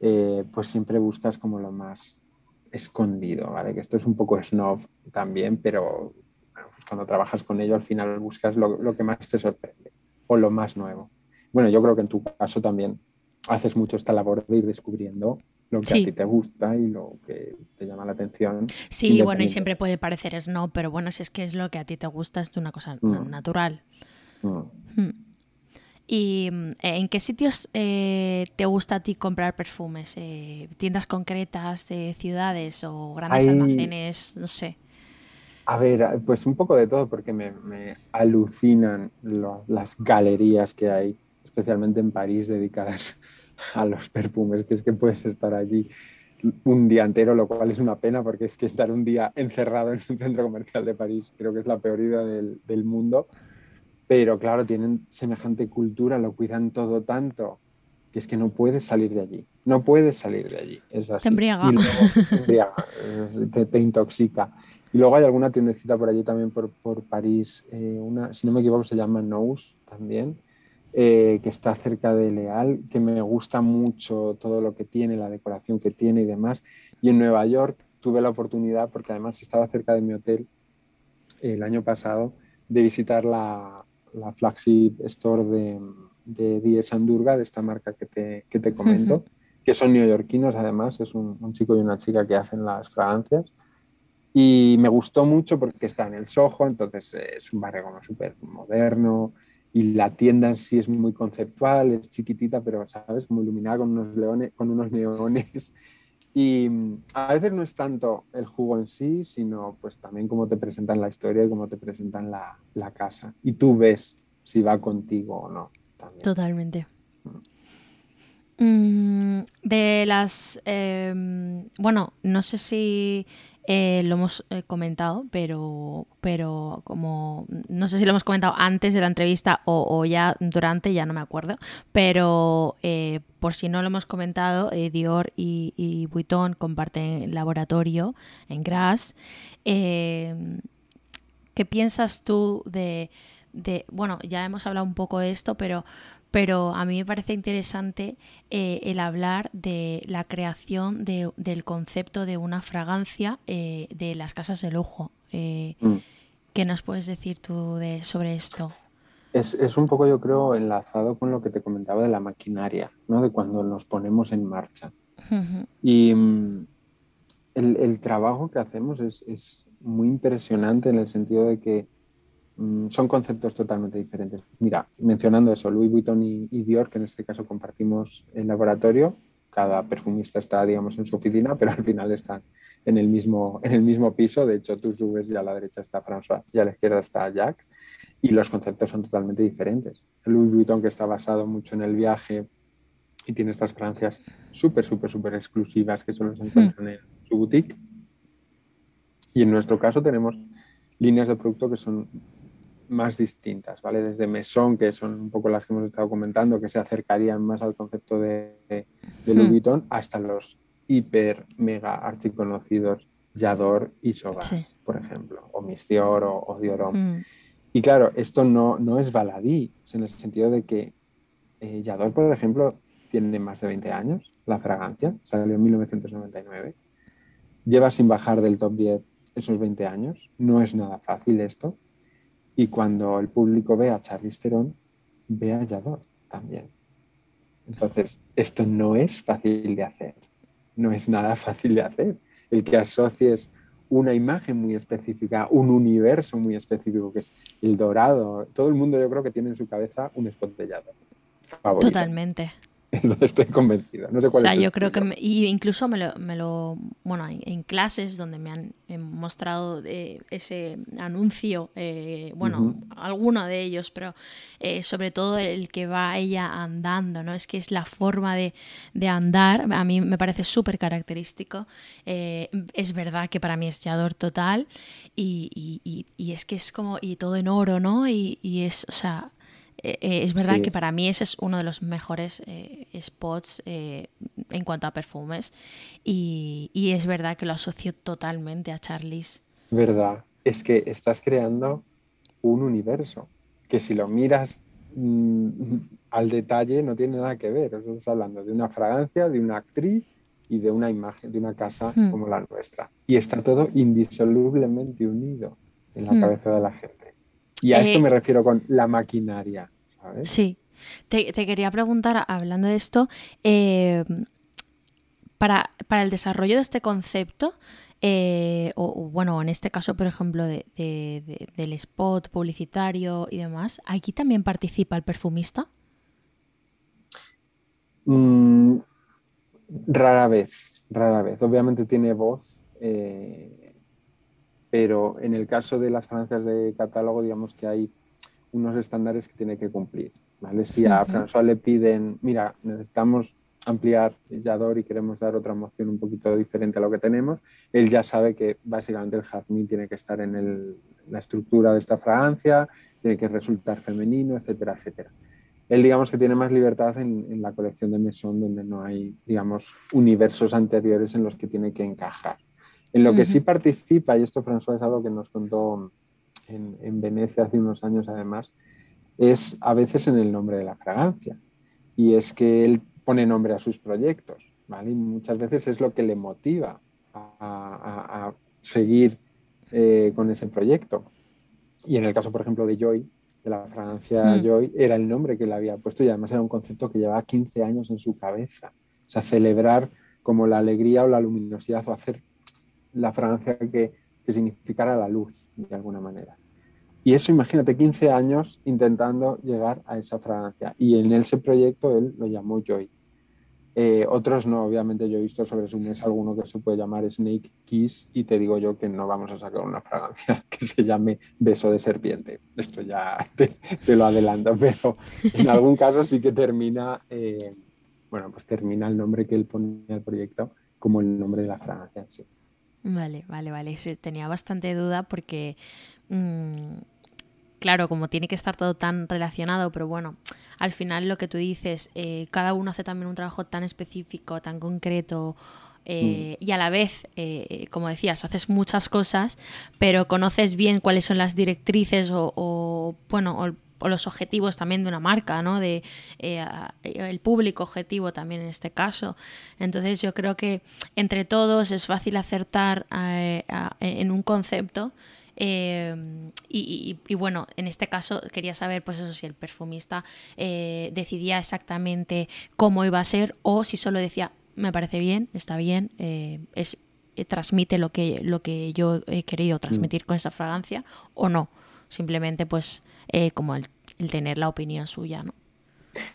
Speaker 5: eh, pues siempre buscas como lo más escondido, ¿vale? Que esto es un poco snob también, pero pues cuando trabajas con ello al final buscas lo que más te sorprende o lo más nuevo bueno, yo creo que en tu caso también haces mucho esta labor de ir descubriendo lo que a ti te gusta y lo que te llama la atención.
Speaker 4: Sí, bueno, y siempre puede parecer snob, pero bueno, si es que es lo que a ti te gusta, es una cosa mm. natural. Mm. Hmm. ¿Y eh, en qué sitios eh, te gusta a ti comprar perfumes? Eh, ¿Tiendas concretas, ciudades o grandes almacenes? No sé.
Speaker 5: A ver, pues un poco de todo, porque me, alucinan las galerías que hay especialmente en París, dedicadas a los perfumes, que es que puedes estar allí un día entero, lo cual es una pena porque es que estar un día encerrado en un centro comercial de París creo que es la peor idea del, del mundo. Pero claro, tienen semejante cultura, lo cuidan todo tanto, que es que no puedes salir de allí. No puedes salir de allí. Es así.
Speaker 4: Te embriaga.
Speaker 5: te, te, intoxica. Y luego hay alguna tiendecita por allí también por, por París, eh, una, si no me equivoco se llama Nous también, eh, que está cerca de Leal, que me gusta mucho todo lo que tiene, la decoración que tiene y demás. Y en Nueva York tuve la oportunidad, porque además estaba cerca de mi hotel el año pasado, de visitar la, la flagship store de, de Diez Andurga, de esta marca que te, que te comento, que son neoyorquinos además, es un, un, chico y una chica que hacen las fragancias. Y me gustó mucho porque está en el Soho, entonces es un barrio como súper moderno, y la tienda en sí es muy conceptual, es chiquitita, pero, ¿sabes? Muy iluminada con unos, leones, con unos neones. Y mm, a veces no es tanto el jugo en sí, sino pues también cómo te presentan la historia y cómo te presentan la, la casa. Y tú ves si va contigo o no.
Speaker 4: Totalmente. Mm. Mm, de las... Em, bueno, no sé si eh, lo hemos eh, comentado, pero, pero como no sé si lo hemos comentado antes de la entrevista o, ya durante, ya no me acuerdo, pero eh, por si no lo hemos comentado, Dior y, y Vuitton comparten laboratorio en Gras. ¿Qué piensas tú de, de, bueno, ya hemos hablado un poco de esto, pero pero a mí me parece interesante eh, el hablar de la creación del concepto de una fragancia eh, de las casas de lujo. Eh, mm. ¿Qué nos puedes decir tú de, sobre esto?
Speaker 5: Es, un poco, yo creo, enlazado con lo que te comentaba de la maquinaria, ¿no? de cuando nos ponemos en marcha. Y mm, el, trabajo que hacemos es, es muy impresionante en el sentido de que son conceptos totalmente diferentes. Mira, mencionando eso, Louis Vuitton y, Dior, que en este caso compartimos el laboratorio, cada perfumista está, digamos, en su oficina, pero al final están en el mismo, en el mismo piso. De hecho, tú subes y a la derecha está François y a la izquierda está Jack. Y los conceptos son totalmente diferentes. Louis Vuitton, que está basado mucho en el viaje y tiene estas fragancias súper, súper, súper exclusivas que solo se encuentran en su boutique. Y en nuestro caso tenemos líneas de producto que son más distintas, ¿vale? Desde Mesón, que son un poco las que hemos estado comentando, que se acercarían más al concepto de, de, Louis hmm. Vuitton, hasta los hiper, mega archiconocidos Yador y Sogas, por ejemplo, o Miss Dior o, o hmm. Y claro, esto no, no es baladí, en el sentido de que eh, Yador, por ejemplo, tiene más de 20 años, la fragancia, salió en 1999, lleva sin bajar del top 10 esos 20 años. No es nada fácil esto. Y cuando el público ve a Charlize Theron, ve a Yador también. Entonces, esto no es fácil de hacer. No es nada fácil de hacer. El que asocies una imagen muy específica, un universo muy específico, que es el dorado. Todo el mundo yo creo que tiene en su cabeza un spot de Yador.
Speaker 4: Totalmente.
Speaker 5: Estoy convencida. No sé cuál
Speaker 4: o sea, yo creo que incluso me lo, me lo bueno, en, clases donde me han mostrado eh, ese anuncio, eh, bueno, alguno de ellos, pero eh, sobre todo el que va ella andando, ¿no? Es que es la forma de, andar, a mí me parece súper característico. es verdad que para mí es Yador total y, y, y, es que es como, y todo en oro, ¿no? Y, y es, o sea, eh, eh, es verdad que para mí ese es uno de los mejores eh, spots en cuanto a perfumes y, es verdad que lo asocio totalmente a Charlize.
Speaker 5: Verdad, es que estás creando un universo que si lo miras mm, al detalle no tiene nada que ver. Estás hablando de una fragancia, de una actriz y de una imagen, de una casa hmm. como la nuestra. Y está todo indisolublemente unido en la hmm. cabeza de la gente. Y a esto eh, me refiero con la maquinaria, ¿sabes?
Speaker 4: Sí. Te, quería preguntar, hablando de esto, eh, para, el desarrollo de este concepto, eh, o, bueno, en este caso, por ejemplo, del spot publicitario y demás, ¿aquí también participa el perfumista?
Speaker 5: Mm, rara vez, rara vez. Obviamente tiene voz, pero en el caso de las fragancias de catálogo, digamos que hay unos estándares que tiene que cumplir. ¿vale? Si a François le piden, mira, necesitamos ampliar Yador y queremos dar otra emoción un poquito diferente a lo que tenemos, él ya sabe que básicamente el jazmín tiene que estar en la estructura de esta fragancia, tiene que resultar femenino, etcétera, etcétera. Él digamos que tiene más libertad en, en la colección de Mesón, donde no hay, digamos, universos anteriores en los que tiene que encajar. En lo que sí participa, y esto François es algo que nos contó en, Venecia hace unos años además, es a veces en el nombre de la fragancia. Y es que él pone nombre a sus proyectos, ¿vale? Y muchas veces es lo que le motiva a, seguir eh, con ese proyecto. Y en el caso, por ejemplo, de Joy, de la fragancia Joy, era el nombre que le había puesto y además era un concepto que llevaba 15 años en su cabeza. O sea, celebrar como la alegría o la luminosidad o hacer la fragancia que, que significara la luz de alguna manera. Y eso, imagínate, 15 años intentando llegar a esa fragancia. Y en ese proyecto él lo llamó Joy. Eh, otros no, obviamente yo he visto sobre su mesa alguno que se puede llamar Snake Kiss y te digo yo que no vamos a sacar una fragancia que se llame beso de serpiente. Esto ya te, lo adelanto, pero en algún caso sí que termina, eh, bueno, pues termina el nombre que él pone al proyecto como el nombre de la fragancia sí.
Speaker 4: Vale, vale, vale. tenía bastante duda porque, mm, claro, como tiene que estar todo tan relacionado, pero bueno, al final lo que tú dices, eh, cada uno hace también un trabajo tan específico, tan concreto. Eh, mm. Y a la vez, eh, como decías, haces muchas cosas, pero conoces bien cuáles son las directrices o, o bueno, o o los objetivos también de una marca, ¿no? De eh, el público objetivo también en este caso. Entonces yo creo que entre todos es fácil acertar eh, en un concepto. Eh, y, bueno, en este caso quería saber, pues eso, si el perfumista decidía exactamente cómo iba a ser o si solo decía, me parece bien, está bien, es, transmite lo que, lo que yo he querido transmitir con esa fragancia o no. Simplemente pues eh, como el, tener la opinión suya, ¿no?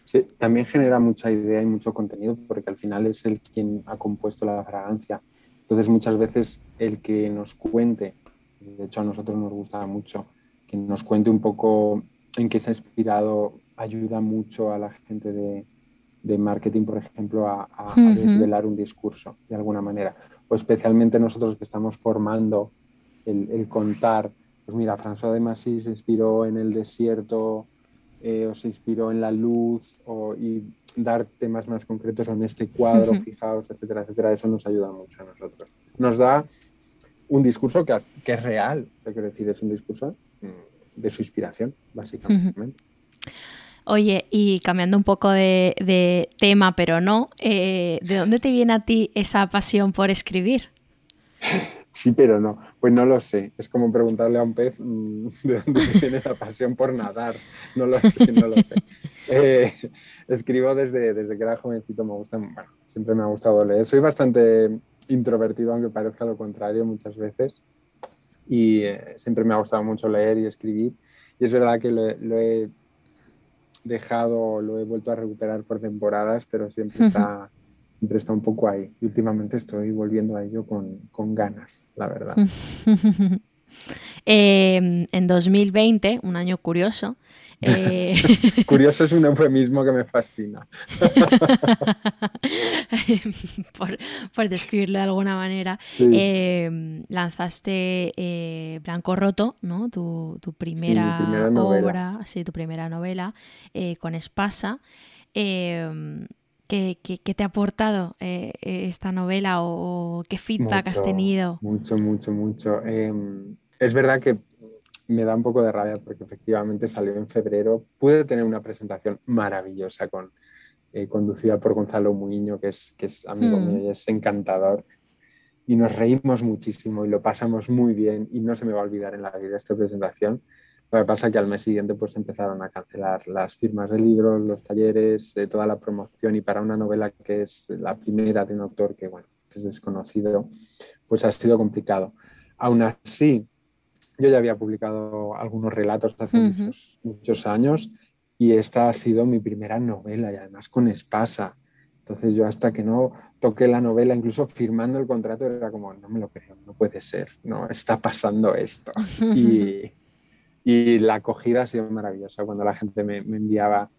Speaker 5: Sí, también genera mucha idea y mucho contenido porque al final es el quien ha compuesto la fragancia. Entonces muchas veces el que nos cuente, de hecho a nosotros nos gusta mucho, que nos cuente un poco en qué se ha inspirado, ayuda mucho a la gente de, marketing, por ejemplo, a, desvelar un discurso de alguna manera. O especialmente nosotros que estamos formando el contar pues mira, François de Massy se inspiró en el desierto eh, o se inspiró en la luz o, y dar temas más concretos en este cuadro, fijaos, etcétera, etcétera, eso nos ayuda mucho a nosotros. Nos da un discurso que, que es real, quiero decir, es un discurso mm, de su inspiración, básicamente.
Speaker 4: Oye, y cambiando un poco de, tema, pero no, eh, ¿de dónde te viene a ti esa pasión por escribir?
Speaker 5: Sí, pero no. Pues no lo sé. Es como preguntarle a un pez mm, de dónde viene la pasión por nadar. No lo sé, no lo sé. Eh, escribo desde, desde que era jovencito, me gusta, bueno, siempre me ha gustado leer. Soy bastante introvertido, aunque parezca lo contrario muchas veces. Y eh, siempre me ha gustado mucho leer y escribir. Y es verdad que lo, lo he dejado, lo he vuelto a recuperar por temporadas, pero siempre está siempre está un poco ahí. Y últimamente estoy volviendo a ello con, con ganas, la verdad.
Speaker 4: eh, en 2020, un año curioso. Eh...
Speaker 5: curioso es un eufemismo que me fascina.
Speaker 4: por, por, describirlo de alguna manera, sí. eh, lanzaste eh, Blanco Roto, ¿no? tu, tu primera,
Speaker 5: sí, primera
Speaker 4: obra, sí, tu primera novela, eh, con Espasa. Eh, ¿Qué, qué, qué te ha aportado eh, esta novela o, o, qué feedback
Speaker 5: mucho,
Speaker 4: has tenido?
Speaker 5: Mucho, mucho, mucho. Eh, es verdad que me da un poco de rabia porque efectivamente salió en febrero. Pude tener una presentación maravillosa con, eh, conducida por Gonzalo Muiño, que es, que es amigo mm. mío y es encantador. Y nos reímos muchísimo y lo pasamos muy bien y no se me va a olvidar en la vida esta presentación. Lo que pasa es que al mes siguiente pues empezaron a cancelar las firmas de libros, los talleres, eh, toda la promoción y para una novela que es la primera de un autor que, bueno, que es desconocido, pues ha sido complicado. Aún así, yo ya había publicado algunos relatos hace uh -huh. muchos, muchos años y esta ha sido mi primera novela y además con Espasa. Entonces yo hasta que no toqué la novela, incluso firmando el contrato, era como, no me lo creo, no puede ser, no, está pasando esto. Y, y la acogida ha sido maravillosa cuando la gente me, me enviaba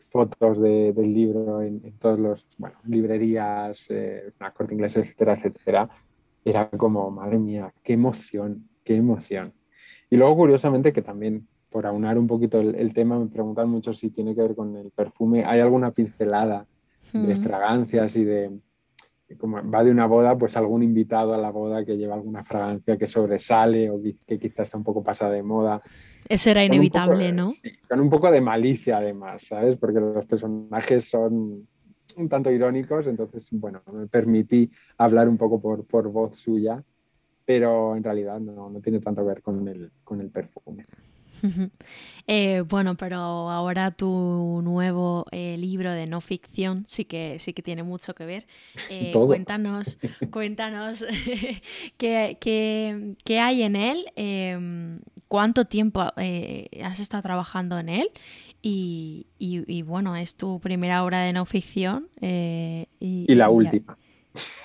Speaker 5: fotos de, del libro en, en todos los, bueno, librerías, eh, la corte inglesa, etcétera, etcétera. Era como, madre mía, qué emoción, qué emoción. Y luego, curiosamente, que también, por aunar un poquito el, el tema, me preguntan mucho si tiene que ver con el perfume. ¿Hay alguna pincelada de fragancias y de, como va de una boda, pues algún invitado a la boda que lleva alguna fragancia que sobresale o que quizás está un poco pasada de moda.
Speaker 4: Eso era inevitable,
Speaker 5: poco,
Speaker 4: ¿no?
Speaker 5: Sí, con un poco de malicia además, ¿sabes? Porque los personajes son un tanto irónicos, entonces, bueno, me permití hablar un poco por, por voz suya, pero en realidad no, no tiene tanto que ver con el, con el perfume.
Speaker 4: Eh, bueno, pero ahora tu nuevo eh, libro de no ficción sí que sí que tiene mucho que ver. Eh, cuéntanos, cuéntanos qué, qué, qué, hay en él, em, cuánto tiempo eh, has estado trabajando en él y, y, y, bueno, es tu primera obra de no ficción.
Speaker 5: y, y, la última.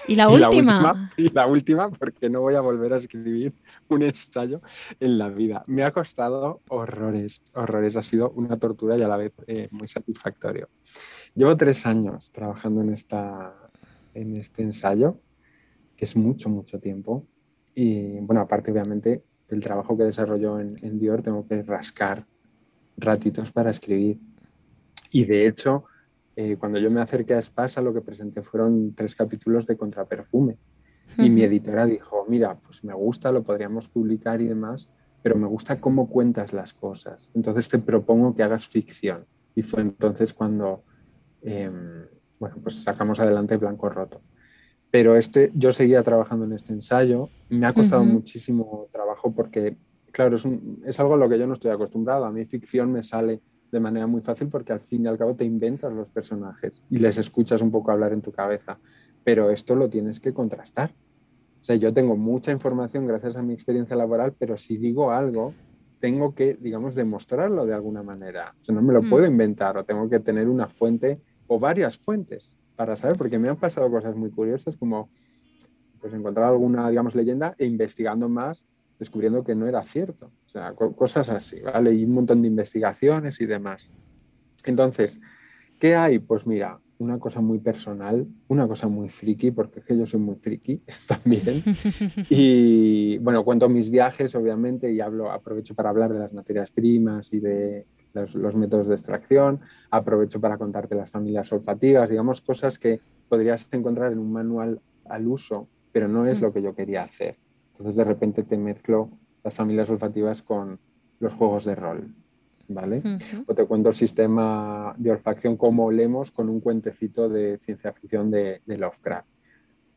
Speaker 4: ¿Y la,
Speaker 5: y
Speaker 4: última?
Speaker 5: la última? Y la última, porque no voy a volver a escribir un ensayo en la vida. Me ha costado horrores, horrores. Ha sido una tortura y a la vez eh, muy satisfactorio. Llevo tres años trabajando en, esta, en este ensayo, que es mucho, mucho tiempo. Y bueno, aparte obviamente del trabajo que desarrollo en, en Dior, tengo que rascar ratitos para escribir. Y de hecho, eh, cuando yo me acerqué a Espasa, lo que presenté fueron tres capítulos de Contraperfume. Uh -huh. Y mi editora dijo, mira, pues me gusta, lo podríamos publicar y demás, pero me gusta cómo cuentas las cosas. Entonces te propongo que hagas ficción. Y fue entonces cuando, eh, bueno, pues sacamos adelante Blanco Roto. Pero este, yo seguía trabajando en este ensayo. Me ha costado uh -huh. muchísimo trabajo porque, claro, es, un, es algo a lo que yo no estoy acostumbrado. A mí ficción me sale de manera muy fácil porque al fin y al cabo te inventas los personajes y les escuchas un poco hablar en tu cabeza, pero esto lo tienes que contrastar. O sea, yo tengo mucha información gracias a mi experiencia laboral, pero si digo algo, tengo que, digamos, demostrarlo de alguna manera. O sea, no me lo mm. puedo inventar o tengo que tener una fuente o varias fuentes para saber, porque me han pasado cosas muy curiosas como pues encontrar alguna, digamos, leyenda e investigando más, descubriendo que no era cierto. O sea, cosas así, ¿vale? Y un montón de investigaciones y demás. Entonces, ¿qué hay? Pues mira, una cosa muy personal, una cosa muy friki, porque es que yo soy muy friki también. Y bueno, cuento mis viajes, obviamente, y hablo, aprovecho para hablar de las materias primas y de los, los métodos de extracción, aprovecho para contarte las familias olfativas, digamos, cosas que podrías encontrar en un manual al uso, pero no es lo que yo quería hacer. Entonces, de repente te mezclo las familias olfativas con los juegos de rol, ¿vale? Uh -huh. O te cuento el sistema de olfacción, cómo olemos con un cuentecito de ciencia ficción de, de Lovecraft.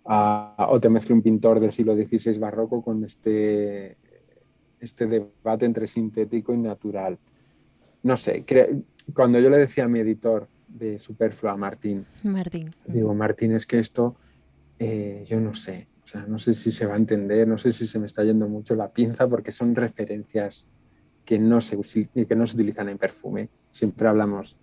Speaker 5: o te mezcle un pintor del siglo XVI barroco con este, este debate entre sintético y natural. No sé, cuando yo le decía a mi editor de Superflua, Martín,
Speaker 4: Martín.
Speaker 5: digo, Martín, es que esto, eh, yo no sé, o sea, no sé si se va a entender, no sé si se me está yendo mucho la pinza porque son referencias que no se, que no se utilizan en perfume. Siempre hablamos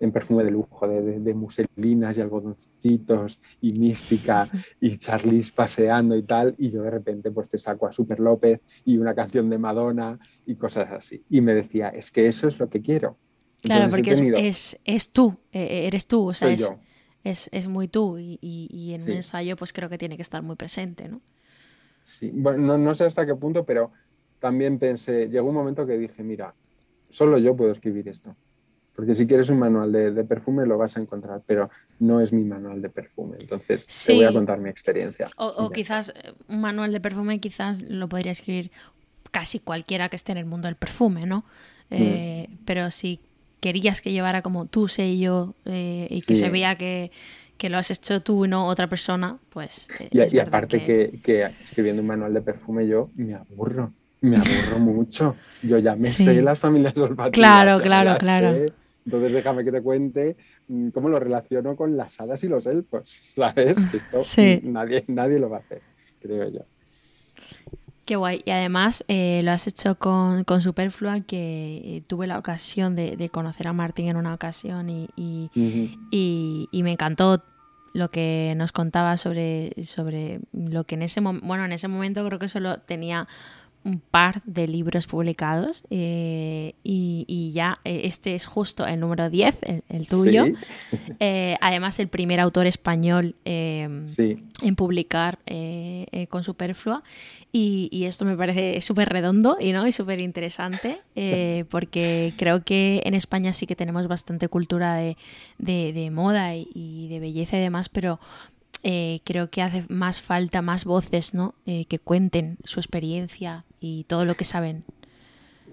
Speaker 5: en perfume de lujo, de, muselinas y algodoncitos y mística y Charlize paseando y tal, y yo de repente pues te saco a Super López y una canción de Madonna y cosas así. Y me decía, es que eso es lo que quiero.
Speaker 4: claro, porque es, es, tú, e, e, eres tú, o sea, es, es, es, muy tú y, y, en un ensayo pues creo que tiene que estar muy presente, ¿no?
Speaker 5: Sí, bueno, no, no sé hasta qué punto, pero también pensé, llegó un momento que dije, mira, solo yo puedo escribir esto. Porque si quieres un manual de, perfume lo vas a encontrar, pero no es mi manual de perfume. Entonces te voy a contar mi experiencia.
Speaker 4: O, quizás eh, un manual de perfume quizás lo podría escribir casi cualquiera que esté en el mundo del perfume, ¿no? Eh, mm. Pero si querías que llevara como tu sello eh, y que se vea que, lo has hecho tú y no otra persona, pues...
Speaker 5: y, aparte que... escribiendo un manual de perfume yo me aburro me aburro mucho. Yo ya me sé las familias olfativas.
Speaker 4: Claro, claro, claro.
Speaker 5: Entonces déjame que te cuente mm, cómo lo relaciono con las hadas y los elfos, ¿sabes? Esto nadie, nadie lo va a hacer, creo yo.
Speaker 4: Qué guay. Y además eh, lo has hecho con, Superflua, que eh, tuve la ocasión de, conocer a Martín en una ocasión y, y, me encantó lo que nos contaba sobre, sobre lo que en ese momento, bueno, en ese momento creo que solo tenía un par de libros publicados eh, y, ya eh, este es justo el número 10, el, tuyo. Eh, además, el primer autor español en publicar con Superflua. Y, esto me parece súper redondo y, ¿no? y súper interesante porque creo que en España sí que tenemos bastante cultura de, de moda y de belleza y demás, pero eh, creo que hace más falta más voces ¿no? Eh, que cuenten su experiencia y todo lo que saben.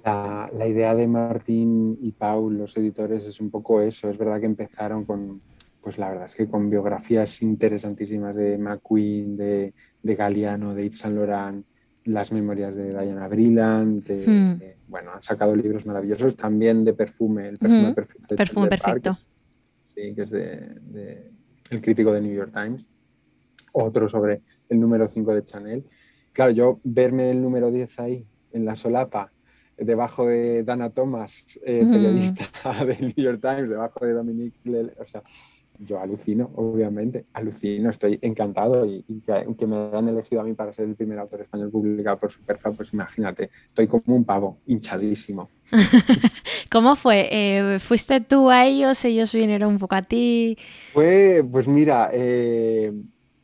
Speaker 5: La, la, idea de Martín y Paul, los editores, es un poco eso. Es verdad que empezaron con, pues la verdad es que con biografías interesantísimas de McQueen, de, de Galeano, de Yves Saint Laurent, las memorias de Diana Brillant, hmm. bueno, han sacado libros maravillosos también de perfume, el perfume perfecto.
Speaker 4: Perfume perfecto.
Speaker 5: sí, que es de, de, el crítico de New York Times otro sobre el número 5 de Chanel. Claro, yo verme el número 10 ahí, en la solapa, debajo de Dana Thomas, eh, periodista del New York Times, debajo de Dominique Lele, o sea, yo alucino, obviamente, alucino, estoy encantado y, que, me han elegido a mí para ser el primer autor español publicado por Superfan, pues imagínate, estoy como un pavo, hinchadísimo.
Speaker 4: ¿Cómo fue? Eh, ¿Fuiste tú a ellos? ¿Ellos vinieron un poco a ti?
Speaker 5: Fue, pues mira, eh,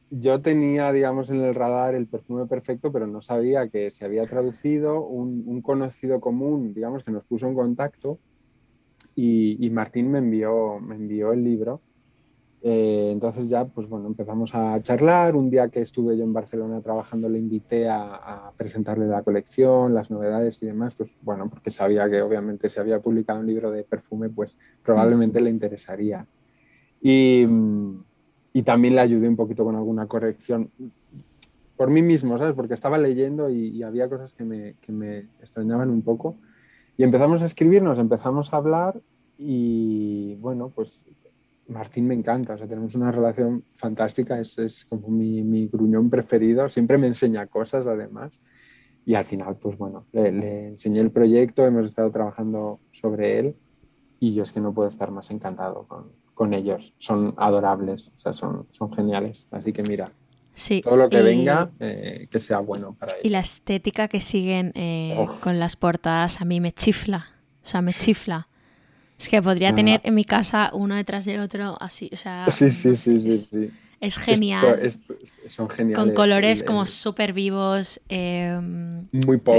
Speaker 5: yo tenía, digamos, en el radar el perfume perfecto, pero no sabía que se había traducido un, conocido común, digamos, que nos puso en contacto y, Martín me envió, me envió el libro. Eh, entonces ya, pues bueno, empezamos a charlar. Un día que estuve yo en Barcelona trabajando, le invité a, presentarle la colección, las novedades y demás, pues bueno, porque sabía que obviamente si había publicado un libro de perfume, pues probablemente le interesaría. Y, y también le ayudé un poquito con alguna corrección por mí mismo, ¿sabes? Porque estaba leyendo y, había cosas que me, que me, extrañaban un poco. Y empezamos a escribirnos, empezamos a hablar y bueno, pues Martín me encanta, o sea, tenemos una relación fantástica, es, es como mi, mi, gruñón preferido, siempre me enseña cosas además. Y al final, pues bueno, le, enseñé el proyecto, hemos estado trabajando sobre él y yo es que no puedo estar más encantado con, con ellos. Son adorables, o sea, son, son geniales. Así que mira, todo lo que venga, eh, que sea bueno para ellos.
Speaker 4: Y la estética que siguen eh, con las portadas a mí me chifla. O sea, me chifla. Es que podría tener en mi casa uno detrás de otro así, o sea...
Speaker 5: Sí, sí, sí, sí,
Speaker 4: Es genial.
Speaker 5: son geniales.
Speaker 4: Con colores como súper vivos. Em,
Speaker 5: Muy pop.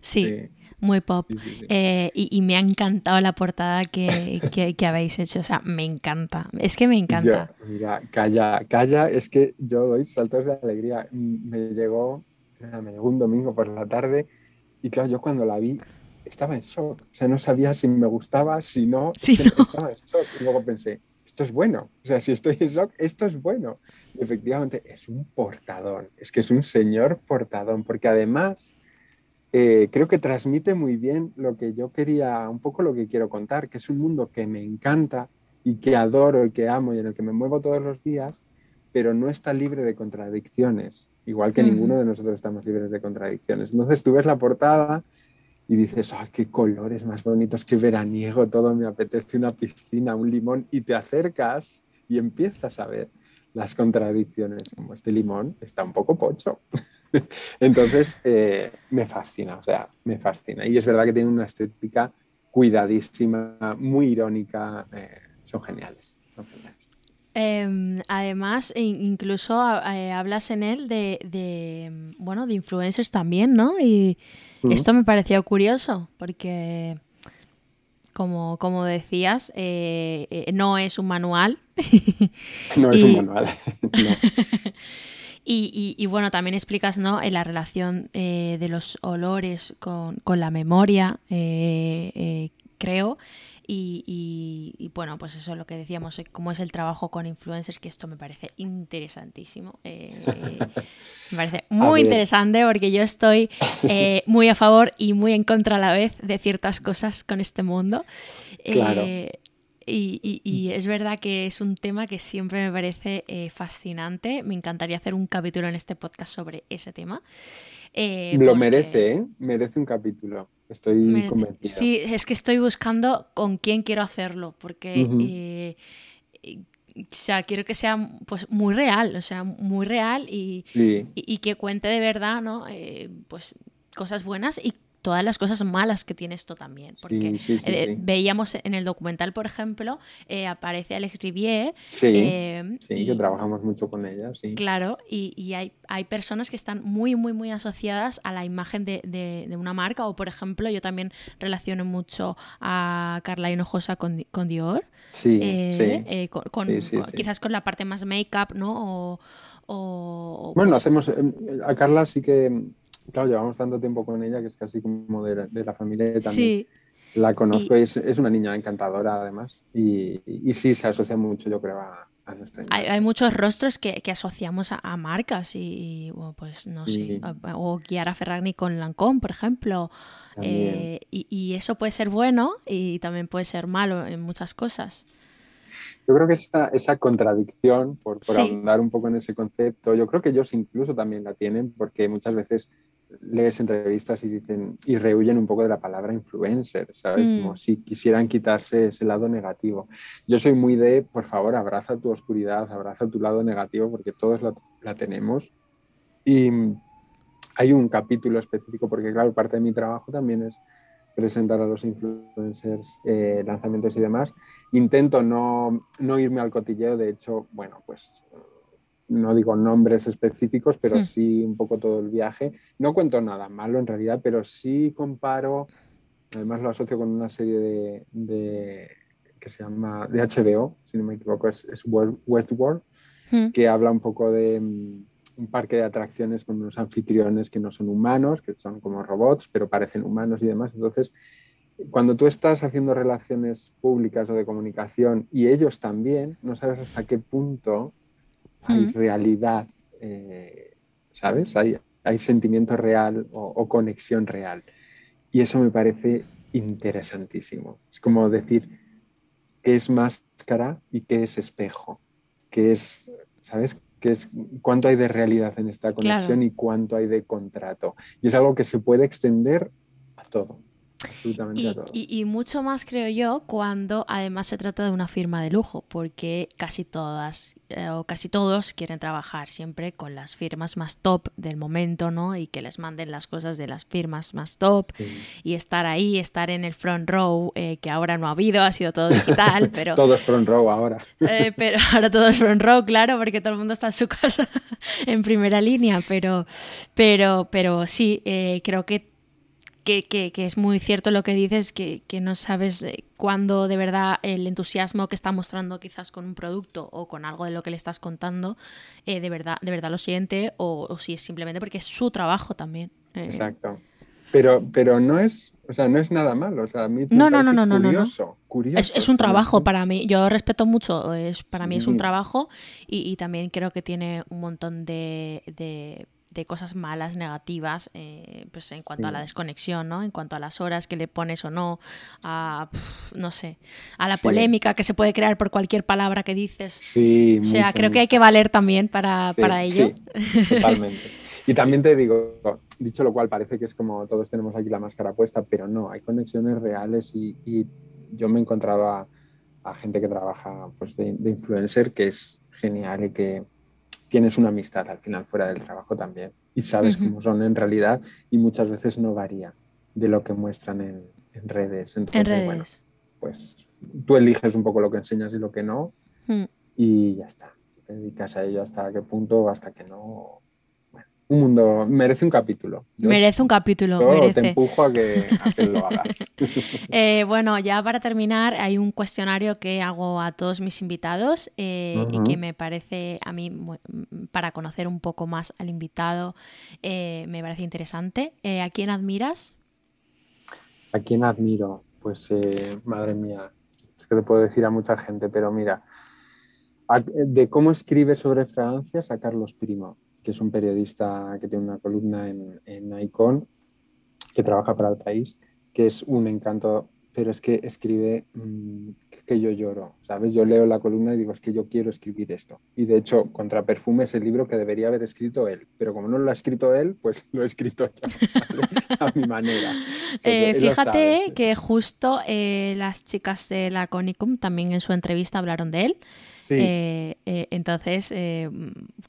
Speaker 4: sí muy pop. Eh, y, me ha encantado la portada que, que, habéis hecho. O sea, me encanta. Es que me encanta.
Speaker 5: mira, calla, calla. Es que yo doy saltos de alegría. Me llegó, me llegó un domingo por la tarde y claro, yo cuando la vi estaba en shock. O sea, no sabía si me gustaba, si no. Estaba en shock. Y luego pensé, esto es bueno. O sea, si estoy en shock, esto es bueno. Y efectivamente, es un portadón. Es que es un señor portadón, porque además eh, creo que transmite muy bien lo que yo quería, un poco lo que quiero contar, que es un mundo que me encanta y que adoro y que amo y en el que me muevo todos los días, pero no está libre de contradicciones, igual que ninguno de nosotros estamos libres de contradicciones. Entonces tú ves la portada y dices, ¡ay, qué colores más bonitos, qué veraniego, todo me apetece una piscina, un limón! Y te acercas y empiezas a ver las contradicciones, como este limón está un poco pocho. Entonces, eh, me fascina, o sea, me fascina. Y es verdad que tiene una estética cuidadísima, muy irónica, eh, son geniales.
Speaker 4: Em, además, incluso eh, hablas en él de, bueno, de influencers también, ¿no? Y esto me pareció curioso, porque como, como decías, no es un manual.
Speaker 5: no es un manual.
Speaker 4: Y, bueno, también explicas ¿no? la relación eh, de los olores con, la memoria, eh, eh, creo. Y, bueno, pues eso es lo que decíamos, cómo es el trabajo con influencers, que esto me parece interesantísimo. me parece muy interesante porque yo estoy muy a favor y muy en contra a la vez de ciertas cosas con este mundo.
Speaker 5: Claro.
Speaker 4: Y, es verdad que es un tema que siempre me parece eh, fascinante. Me encantaría hacer un capítulo en este podcast sobre ese tema.
Speaker 5: Eh, Lo merece, ¿eh? Merece un capítulo. Estoy convencida.
Speaker 4: Sí, es que estoy buscando con quién quiero hacerlo, porque eh, o sea, quiero que sea pues muy real, o sea, muy real y, y, que cuente de verdad, ¿no? pues cosas buenas y todas las cosas malas que tiene esto también. Porque eh, veíamos en el documental, por ejemplo, eh, aparece Alex Rivier.
Speaker 5: Sí, eh, sí que trabajamos mucho con ella, sí.
Speaker 4: Claro, y, hay, hay, personas que están muy, muy, muy asociadas a la imagen de, una marca. O, por ejemplo, yo también relaciono mucho a Carla Hinojosa con, con Dior.
Speaker 5: Sí, sí.
Speaker 4: Con, quizás con la parte más make-up, ¿no?
Speaker 5: O, bueno, pues hacemos. A Carla sí que claro, llevamos tanto tiempo con ella que es casi como de, la familia también. Sí. La conozco y, es, una niña encantadora además y, sí se asocia mucho yo creo a, nuestra
Speaker 4: hay, hay, muchos rostros que, asociamos a, marcas y, pues no sé, o Chiara Ferragni con Lancôme, por ejemplo. Eh, y, eso puede ser bueno y también puede ser malo en muchas cosas.
Speaker 5: Yo creo que esa, esa contradicción, por, por ahondar un poco en ese concepto, yo creo que ellos incluso también la tienen porque muchas veces lees entrevistas y dicen y rehuyen un poco de la palabra influencer, ¿sabes? Mm. Como si quisieran quitarse ese lado negativo. Yo soy muy de, por favor, abraza tu oscuridad, abraza tu lado negativo, porque todos la, tenemos. Y hay un capítulo específico, porque claro, parte de mi trabajo también es presentar a los influencers eh, lanzamientos y demás. Intento no, no irme al cotilleo, de hecho, bueno, pues no digo nombres específicos, pero hmm. sí un poco todo el viaje. No cuento nada malo en realidad, pero sí comparo, además lo asocio con una serie de, que se llama de HBO, si no me equivoco, es, Westworld, hmm. que habla un poco de mm, un parque de atracciones con unos anfitriones que no son humanos, que son como robots, pero parecen humanos y demás. Entonces, cuando tú estás haciendo relaciones públicas o de comunicación y ellos también, no sabes hasta qué punto hay realidad, eh, ¿sabes? Hay, hay, sentimiento real o, conexión real. Y eso me parece interesantísimo. Es como decir qué es máscara y qué es espejo, qué es, ¿sabes? ¿Qué es, cuánto hay de realidad en esta conexión y cuánto hay de contrato. Y es algo que se puede extender a todo.
Speaker 4: Y, mucho más creo yo cuando además se trata de una firma de lujo, porque casi todas eh, o casi todos quieren trabajar siempre con las firmas más top del momento, ¿no? Y que les manden las cosas de las firmas más top y estar ahí, estar en el front row, eh, que ahora no ha habido, ha sido todo digital, pero...
Speaker 5: todo es front row ahora.
Speaker 4: Eh, pero ahora todo es front row, claro, porque todo el mundo está en su casa en primera línea, pero, pero, pero sí, creo que que, es muy cierto lo que dices, que, no sabes eh, cuándo de verdad el entusiasmo que está mostrando quizás con un producto o con algo de lo que le estás contando, eh, de, verdad, de verdad lo siente o, si es simplemente porque es su trabajo también.
Speaker 5: Eh. Exacto. Pero, pero no es, O sea, no es nada malo. O sea, a mí me
Speaker 4: No, no, no, no, no, no, no.
Speaker 5: curioso, curioso
Speaker 4: Es, es un trabajo para mí. Yo respeto mucho, es, para mí es un trabajo y, y también creo que tiene un montón de, de- de cosas malas, negativas, eh, pues en cuanto a la desconexión, ¿no? En cuanto a las horas que le pones o no, a, no sé, a la
Speaker 5: Sí.
Speaker 4: polémica que se puede crear por cualquier palabra que dices.
Speaker 5: Sí,
Speaker 4: O sea,
Speaker 5: mucho,
Speaker 4: creo que hay que valer también para,
Speaker 5: Sí,
Speaker 4: para ello.
Speaker 5: Sí, totalmente. Y también te digo, dicho lo cual, parece que es como todos tenemos aquí la máscara puesta, pero no, hay conexiones reales y, y yo me he encontrado a, a gente que trabaja pues, de, de influencer que es genial y que tienes una amistad al final fuera del trabajo también y sabes cómo son en realidad y muchas veces no varía de lo que muestran en, en redes.
Speaker 4: En
Speaker 5: Entonces,
Speaker 4: redes.
Speaker 5: bueno, pues tú eliges un poco lo que enseñas y lo que no
Speaker 4: Mm.
Speaker 5: y ya está. Te dedicas a ello hasta qué punto, hasta que no. Un mundo merece un capítulo. Yo,
Speaker 4: Merece un capítulo,
Speaker 5: yo
Speaker 4: merece.
Speaker 5: te empujo a que, a que lo hagas.
Speaker 4: Eh, bueno, ya para terminar, hay un cuestionario que hago a todos mis invitados eh, y que me parece a mí, para conocer un poco más al invitado, eh, me parece interesante. ¿A quién admiras?
Speaker 5: ¿A quién admiro? Pues, madre mía, es que le puedo decir a mucha gente, pero mira, a- de cómo escribe sobre fragancias a Carlos Primo, que es un periodista que tiene una columna en, en Icon, que trabaja para el país, que es un encanto, pero es que escribe mm, que- yo lloro, ¿sabes? Yo leo la columna y digo, es que yo quiero escribir esto. Y de hecho, Contra Perfume es el libro que debería haber escrito él, pero como no lo ha escrito él, pues lo he escrito yo, ¿vale? a mi manera.
Speaker 4: Eh, fíjate que justo eh, las chicas de la Conicum también en su entrevista hablaron de él.
Speaker 5: Sí,
Speaker 4: Eh, eh, entonces, eh,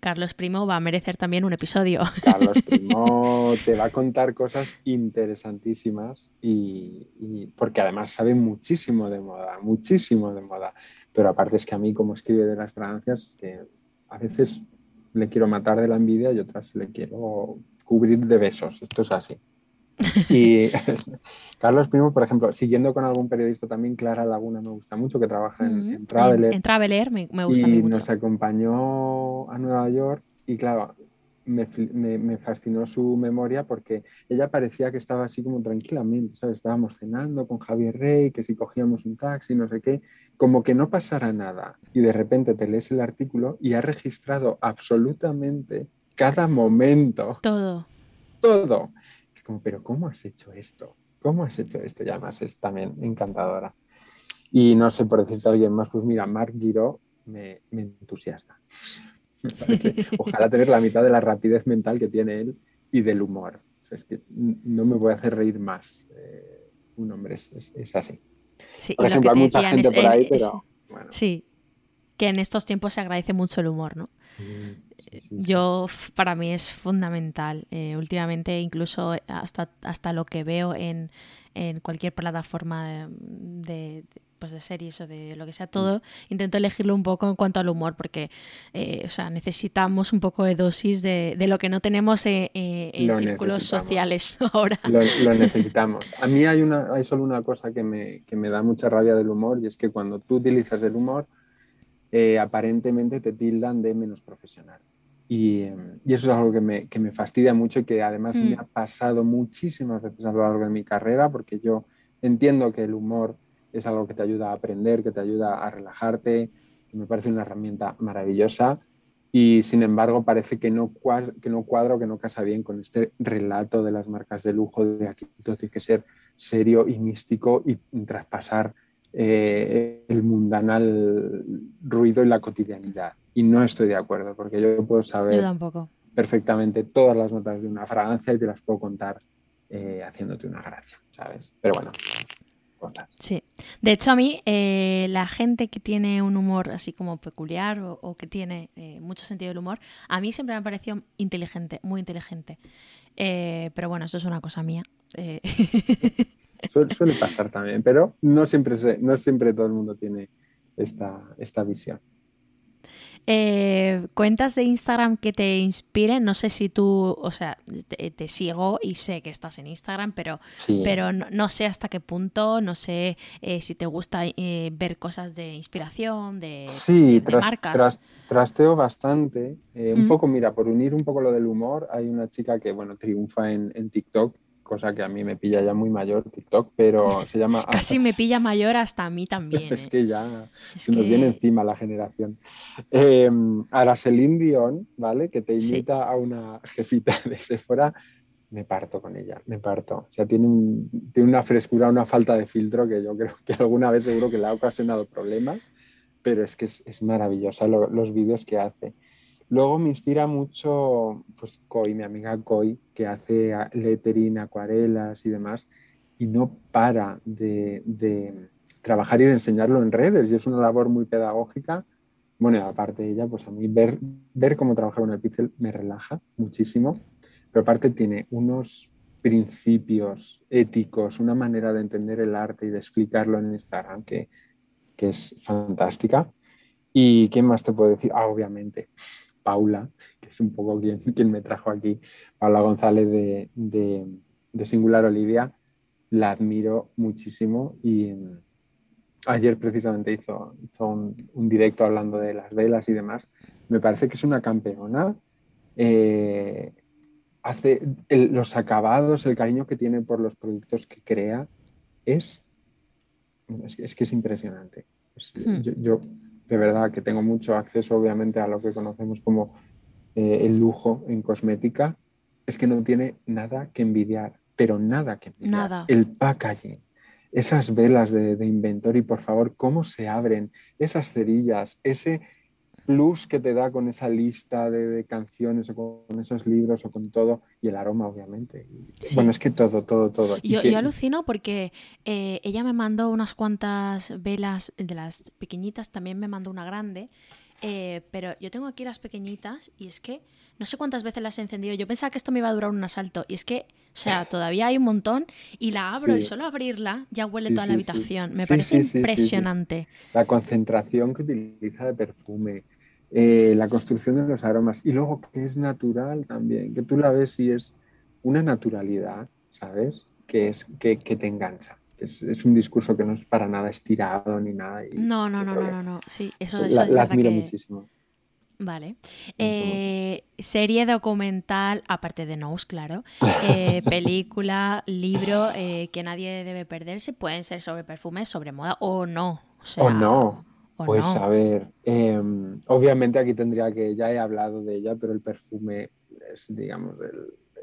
Speaker 4: Carlos Primo va a merecer también un episodio.
Speaker 5: Carlos Primo te va a contar cosas interesantísimas y, y- porque además sabe muchísimo de moda, muchísimo de moda. Pero aparte es que a mí como escribe de las fragancias, que a veces le quiero matar de la envidia y otras le quiero cubrir de besos. Esto es así. Y Carlos Primo, por ejemplo, siguiendo con algún periodista también, Clara Laguna me gusta mucho, que trabaja en,
Speaker 4: Mm,
Speaker 5: en Traveler
Speaker 4: En, en Traveler me, me gusta
Speaker 5: y
Speaker 4: mucho.
Speaker 5: nos acompañó a Nueva York y claro, me, me- me fascinó su memoria porque ella parecía que estaba así como tranquilamente, ¿sabes? Estábamos cenando con Javier Rey, que si cogíamos un taxi, no sé qué, como que no pasara nada y de repente te lees el artículo y ha registrado absolutamente cada momento,
Speaker 4: Todo.
Speaker 5: todo. Como, pero ¿cómo has hecho esto? ¿Cómo has hecho esto? Y además es también encantadora. Y no sé, por decirte a alguien más, pues mira, Marc Giro me, me entusiasma. Me Ojalá tener la mitad de la rapidez mental que tiene él y del humor. O sea, es que no me voy a hacer reír más. eh, un hombre es, es- es así.
Speaker 4: Sí,
Speaker 5: Por ejemplo,
Speaker 4: que
Speaker 5: hay mucha gente por ahí, pero bueno.
Speaker 4: Sí, que en estos tiempos se agradece mucho el humor, ¿no?
Speaker 5: sí, sí, sí.
Speaker 4: Yo, para mí es fundamental. Eh, últimamente, incluso hasta, hasta lo que veo en, en cualquier plataforma de, de- pues de series o de lo que sea, todo, intento elegirlo un poco en cuanto al humor, porque eh, o sea, necesitamos un poco de dosis de, de lo que no tenemos eh, eh, en
Speaker 5: Lo
Speaker 4: círculos sociales ahora.
Speaker 5: Lo, lo necesitamos. A mí hay, una, hay solo una cosa que me, que me da mucha rabia del humor y es que cuando tú utilizas el humor, eh, aparentemente te tildan de menos profesional. Y, y eso es algo que me, que me fastidia mucho y que además
Speaker 4: Mm.
Speaker 5: me ha pasado muchísimas veces a lo largo de mi carrera porque yo entiendo que el humor es algo que te ayuda a aprender, que te ayuda a relajarte, que me parece una herramienta maravillosa y sin embargo parece que no, cua- que no cuadro, que no casa bien con este relato de las marcas de lujo de aquí todo tiene que ser serio y místico y traspasar eh, el mundanal ruido y la cotidianidad. Y no estoy de acuerdo, porque yo puedo
Speaker 4: Yo
Speaker 5: saber
Speaker 4: tampoco.
Speaker 5: perfectamente todas las notas de una fragancia y te las puedo contar eh, haciéndote una gracia, ¿sabes? Pero bueno, cosas.
Speaker 4: Sí. De hecho, a mí, eh, la gente que tiene un humor así como peculiar o, o que tiene eh, mucho sentido del humor, a mí siempre me ha parecido inteligente, muy inteligente. Eh, pero bueno, eso es una cosa mía.
Speaker 5: Suele, suele pasar también, pero no siempre, no siempre todo el mundo tiene esta, esta visión.
Speaker 4: eh, cuentas de Instagram que te inspiren, no sé si tú, o sea, te, te sigo y sé que estás en Instagram, pero,
Speaker 5: Sí.
Speaker 4: pero no, no sé hasta qué punto, no sé eh, si te gusta eh, ver cosas de inspiración, de, pues,
Speaker 5: Sí,
Speaker 4: de- de
Speaker 5: tras-
Speaker 4: marcas.
Speaker 5: tras- trasteo bastante. Un
Speaker 4: Mm.
Speaker 5: poco, mira, por unir un poco lo del humor, hay una chica que, bueno, triunfa en, en TikTok cosa que a mí me pilla ya muy mayor TikTok, pero se llama...
Speaker 4: Casi me pilla mayor hasta a mí también.
Speaker 5: es
Speaker 4: ¿eh?
Speaker 5: que ya se nos viene encima la generación. Eh, Araceline Dion, ¿vale? Que te invita a una jefita de Sephora, me parto con ella, me parto. O sea, tiene, tiene una frescura, una falta de filtro que yo creo que alguna vez seguro que le ha ocasionado problemas, pero es que es, maravillosa los vídeos que hace. Luego me inspira mucho pues Koi, mi amiga Koi, que hace lettering, acuarelas y demás, y no para de, trabajar y de enseñarlo en redes, y es una labor muy pedagógica. Bueno, aparte de ella, pues a mí ver, ver cómo trabaja con el pincel me relaja muchísimo, pero aparte tiene unos principios éticos, una manera de entender el arte y de explicarlo en Instagram que, que es fantástica. ¿Y quién más te puedo decir? Ah, obviamente, Paula, que es un poco quien, quien me trajo aquí, Paula González de, Singular Olivia, la admiro muchísimo y mm, ayer precisamente hizo, un, directo hablando de las velas y demás. Me parece que es una campeona. Eh, hace los acabados, el cariño que tiene por los productos que crea, es, es, que es impresionante. Hmm. yo de verdad que tengo mucho acceso obviamente a lo que conocemos como eh, el lujo en cosmética, es que no tiene nada que envidiar, pero nada que envidiar.
Speaker 4: Nada.
Speaker 5: El packaging, esas velas de, de inventor y por favor, cómo se abren, esas cerillas, ese plus que te da con esa lista de, canciones o con esos libros o con todo y el aroma obviamente. Bueno, es que todo, todo, todo.
Speaker 4: Yo, alucino porque eh, ella me mandó unas cuantas velas de las pequeñitas, también me mandó una grande, eh, pero yo tengo aquí las pequeñitas y es que no sé cuántas veces las he encendido. Yo pensaba que esto me iba a durar un asalto y es que, o sea, todavía hay un montón y la abro y solo abrirla ya huele toda la habitación. Me parece impresionante.
Speaker 5: La concentración que utiliza de perfume eh, la construcción de los aromas y luego que es natural también, que tú la ves y es una naturalidad, ¿sabes? Que, es, que, te engancha. Es, es, un discurso que no es para nada estirado ni nada.
Speaker 4: no, no, no, no, no, no, sí, eso, eso es
Speaker 5: la admiro muchísimo.
Speaker 4: Vale. Eh, serie documental, aparte de Nose, claro. Eh, película, libro que nadie debe perderse. Pueden ser sobre perfumes, sobre moda o no.
Speaker 5: O, no. Pues a ver, em, obviamente aquí tendría que, ya he hablado de ella, pero el perfume es, digamos,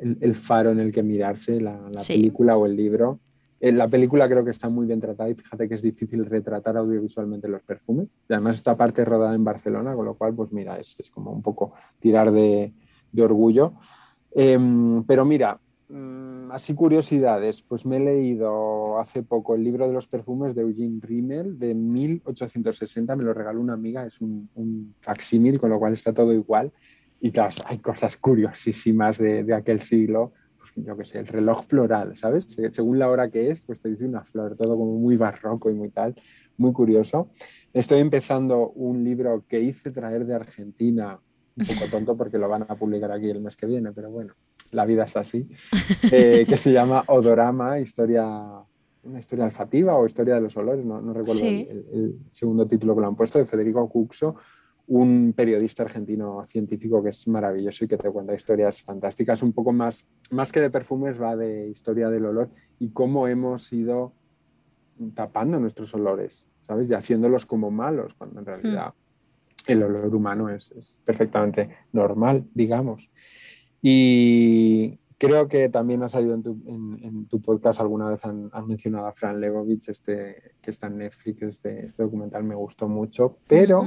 Speaker 5: el, faro en el que mirarse, la, película o el libro. Eh, la película creo que está muy bien tratada y fíjate que es difícil retratar audiovisualmente los perfumes. Y además esta parte rodada en Barcelona, con lo cual, pues mira, es, como un poco tirar de, orgullo. Em, pero mira, así curiosidades, pues me he leído hace poco el libro de los perfumes de Eugene Rimmel de 1860, me lo regaló una amiga, es un, un facsímil, con lo cual está todo igual. Y claro, hay cosas curiosísimas de, de aquel siglo, pues yo qué sé, el reloj floral, ¿sabes? Según la hora que es, pues te dice una flor, todo como muy barroco y muy tal, muy curioso. Estoy empezando un libro que hice traer de Argentina, un poco tonto porque lo van a publicar aquí el mes que viene, pero bueno, la vida es así, eh, que se llama Odorama, historia, una historia alfativa o historia de los olores, no, recuerdo el, segundo título que lo han puesto, de Federico Cuxo, un periodista argentino científico que es maravilloso y que te cuenta historias fantásticas, un poco más, más que de perfumes, va de historia del olor y cómo hemos ido tapando nuestros olores, ¿sabes? Y haciéndolos como malos, cuando en realidad hmm. el olor humano es, es perfectamente normal, digamos. Y creo que también ha salido en tu, podcast alguna vez, han, mencionado a Fran Legovich, este, que está en Netflix, este, este documental me gustó mucho, pero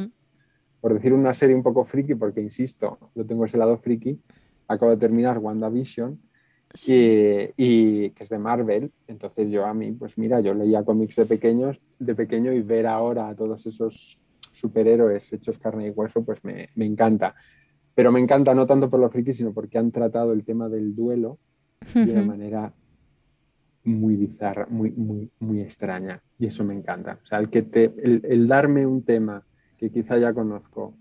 Speaker 5: por decir una serie un poco friki, porque insisto, yo tengo ese lado friki, acabo de terminar WandaVision. Y, que es de Marvel, entonces yo a mí, pues mira, yo leía cómics de pequeños, de pequeño y ver ahora a todos esos superhéroes hechos carne y hueso, pues me, me encanta. Pero me encanta no tanto por lo friki, sino porque han tratado el tema del duelo de una manera muy bizarra, muy, muy, muy extraña. Y eso me encanta. O sea, el, que te, el, darme un tema que quizá ya conozco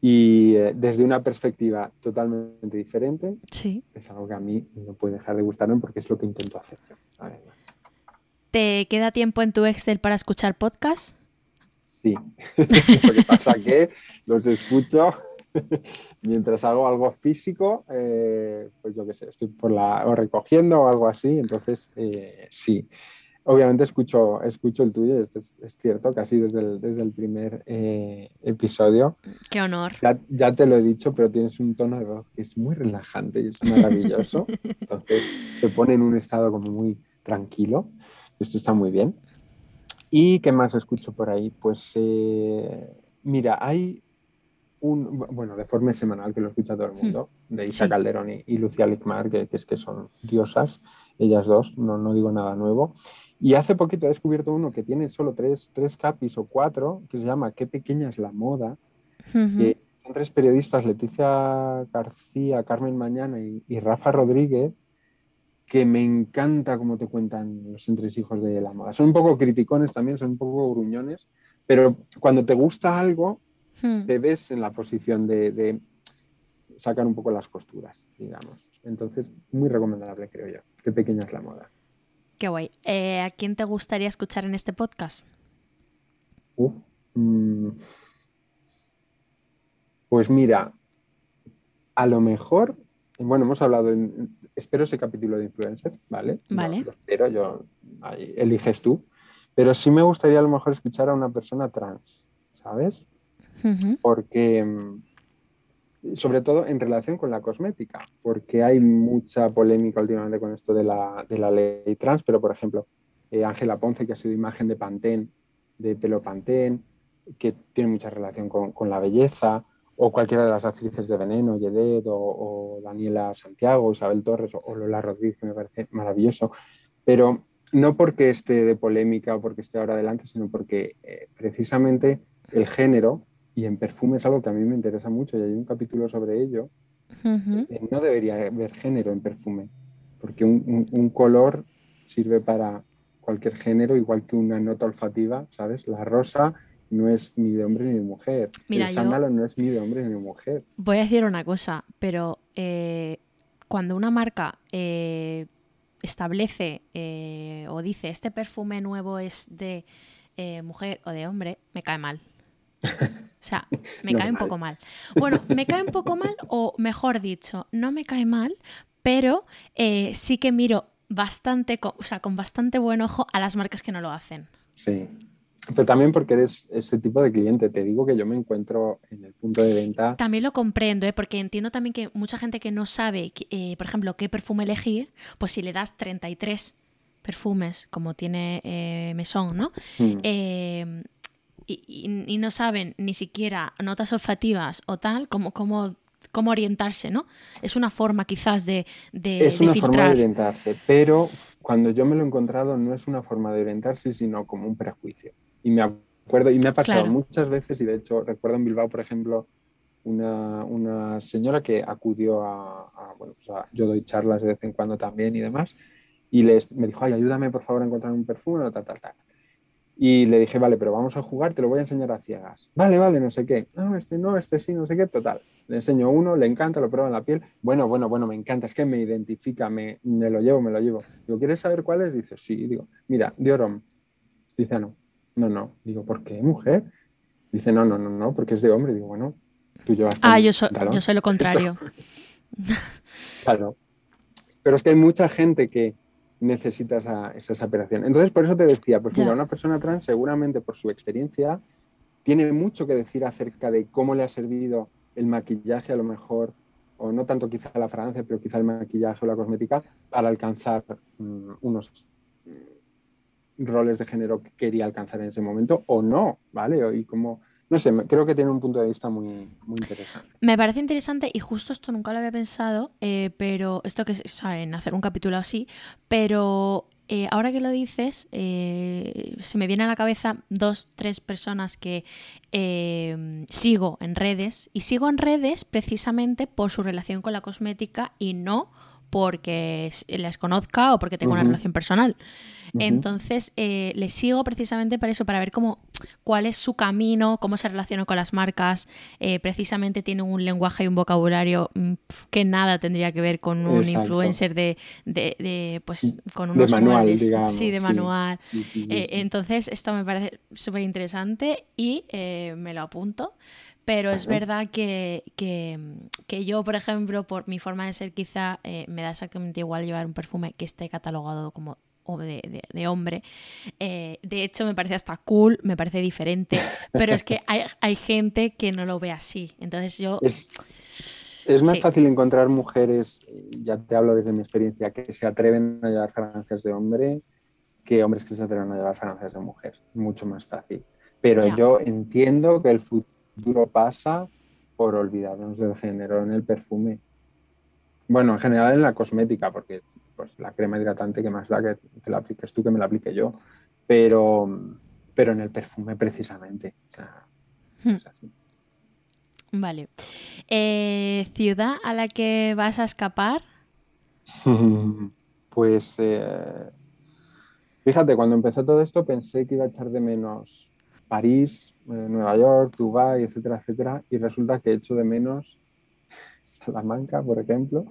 Speaker 5: y eh, desde una perspectiva totalmente diferente,
Speaker 4: sí.
Speaker 5: es algo que a mí no puede dejar de gustarme porque es lo que intento hacer.
Speaker 4: ¿Te queda tiempo en tu Excel para escuchar podcast?
Speaker 5: Sí. lo que pasa que los escucho mientras hago algo físico, eh, pues yo qué sé, estoy por la, o recogiendo o algo así, entonces eh, sí. Obviamente escucho, escucho el tuyo, esto es, cierto, casi desde el, desde el primer eh, episodio.
Speaker 4: Qué honor.
Speaker 5: Ya, te lo he dicho, pero tienes un tono de voz que es muy relajante y es maravilloso. Entonces te pone en un estado como muy tranquilo. Esto está muy bien. ¿Y qué más escucho por ahí? Pues mira, hay un, bueno, de forma semanal que lo escucha todo el mundo, hmm. de Isa Calderón y, Lucía Lickmar, que, es que son diosas, ellas dos, no, no digo nada nuevo. Y hace poquito he descubierto uno que tiene solo tres, tres capis o cuatro, que se llama Qué pequeña es la moda. que son tres periodistas, Leticia García, Carmen Mañana y, y, Rafa Rodríguez, que me encanta cómo te cuentan los entresijos de la moda. Son un poco criticones también, son un poco gruñones, pero cuando te gusta algo, Hmm. te ves en la posición de, sacar un poco las costuras, digamos. Entonces, muy recomendable, creo yo. Qué pequeña es la moda.
Speaker 4: Qué guay. Eh, ¿A quién te gustaría escuchar en este podcast?
Speaker 5: Mm. pues mira, a lo mejor, bueno, hemos hablado, en, espero ese capítulo de influencer, ¿vale?
Speaker 4: Vale.
Speaker 5: Lo, yo, eliges tú, pero sí me gustaría a lo mejor escuchar a una persona trans, ¿sabes? Porque mm, sobre todo en relación con la cosmética, porque hay mucha polémica últimamente con esto de la, ley trans, pero por ejemplo, eh, Ángela Ponce, que ha sido imagen de Pantene, de pelo Pantene, que tiene mucha relación con, la belleza, o cualquiera de las actrices de Veneno, Yedet, o, Daniela Santiago, Isabel Torres, o, Lola Rodríguez, que me parece maravilloso, pero no porque esté de polémica o porque esté ahora adelante, sino porque eh, precisamente el género y en perfume es algo que a mí me interesa mucho y hay un capítulo sobre ello. No debería haber género en perfume, porque un, color sirve para cualquier género, igual que una nota olfativa, ¿sabes? La rosa no es ni de hombre ni de mujer. el sándalo no es ni de hombre ni de mujer.
Speaker 4: Voy a decir una cosa, pero eh, cuando una marca eh, establece eh, o dice este perfume nuevo es de mujer o de hombre, me cae mal. O sea, me cae un poco mal. Bueno, me cae un poco mal, o mejor dicho, no me cae mal, pero eh, sí que miro bastante, o sea, con bastante buen ojo a las marcas que no lo hacen.
Speaker 5: Sí. Pero también porque eres ese tipo de cliente. Te digo que yo me encuentro en el punto de venta.
Speaker 4: También lo comprendo, ¿eh? porque entiendo también que mucha gente que no sabe, eh, por ejemplo, qué perfume elegir, pues si le das 33 perfumes, como tiene eh, Mesón, ¿no? Mm y, no saben ni siquiera notas olfativas o tal, como, como cómo orientarse, ¿no? Es una forma quizás de, de
Speaker 5: Es una forma de orientarse, pero cuando yo me lo he encontrado no es una forma de orientarse, sino como un prejuicio. Y me acuerdo, y me ha pasado muchas veces, y de hecho recuerdo en Bilbao, por ejemplo, una, una señora que acudió a, bueno, pues yo doy charlas de vez en cuando también y demás, y les, me dijo, ay, ayúdame por favor a encontrar un perfume, tal, tal, tal. Y le dije, vale, pero vamos a jugar, te lo voy a enseñar a ciegas. Vale, vale, no sé qué. No, este no, este sí, no sé qué, total. Le enseño uno, le encanta, lo prueba en la piel. Bueno, bueno, bueno, me encanta, es que me identifica, me, me lo llevo, me lo llevo. Digo, ¿quieres saber cuál es? Dice, sí. Digo, mira, Diorom. Dice, no, no, no. Digo, ¿por qué, mujer? Dice, no, no, no, no, porque es de hombre. Digo, bueno, tú llevas.
Speaker 4: Ah, yo, yo soy lo contrario.
Speaker 5: claro. Pero es que hay mucha gente que necesita esa, esa operación. Entonces, por eso te decía, pues mira, una persona trans seguramente por su experiencia tiene mucho que decir acerca de cómo le ha servido el maquillaje a lo mejor, o no tanto quizá la fragancia, pero quizá el maquillaje o la cosmética para alcanzar mm, unos mm, roles de género que quería alcanzar en ese momento o no, ¿vale? Y cómo no sé, creo que tiene un punto de vista muy, muy interesante.
Speaker 4: Me parece interesante y justo esto nunca lo había pensado, eh, pero esto que es en hacer un capítulo así, pero eh, ahora que lo dices, eh, se me viene a la cabeza dos, tres personas que sigo en redes y sigo en redes precisamente por su relación con la cosmética y no porque les conozca o porque tengo una relación personal. Entonces, eh, le sigo precisamente para eso, para ver cómo, cuál es su camino, cómo se relaciona con las marcas. Eh, precisamente tiene un lenguaje y un vocabulario mm, que nada tendría que ver con un influencer de, de, pues, con unos
Speaker 5: de manual, digamos,
Speaker 4: Sí, de manual. Eh, entonces, esto me parece súper interesante y me lo apunto pero es verdad que, que, yo, por ejemplo, por mi forma de ser, quizá eh, me da exactamente igual llevar un perfume que esté catalogado como de, de, hombre. Eh, de hecho, me parece hasta cool, me parece diferente, pero es que hay, hay gente que no lo ve así. Entonces yo...
Speaker 5: Es, es más fácil encontrar mujeres, ya te hablo desde mi experiencia, que se atreven a llevar fragancias de hombre que hombres que se atreven a llevar fragancias de mujer. Mucho más fácil. Pero yo entiendo que el futuro duro pasa por olvidarnos del género en el perfume. Bueno, en general en la cosmética, porque pues, la crema hidratante que más da que te la apliques tú, que me la aplique yo, pero, pero en el perfume precisamente.
Speaker 4: Hmm. Vale. Eh, ¿Ciudad a la que vas a escapar?
Speaker 5: pues eh, fíjate, cuando empezó todo esto pensé que iba a echar de menos París, eh, Nueva York, Dubái, etcétera, etcétera, y resulta que echo de menos Salamanca, por ejemplo,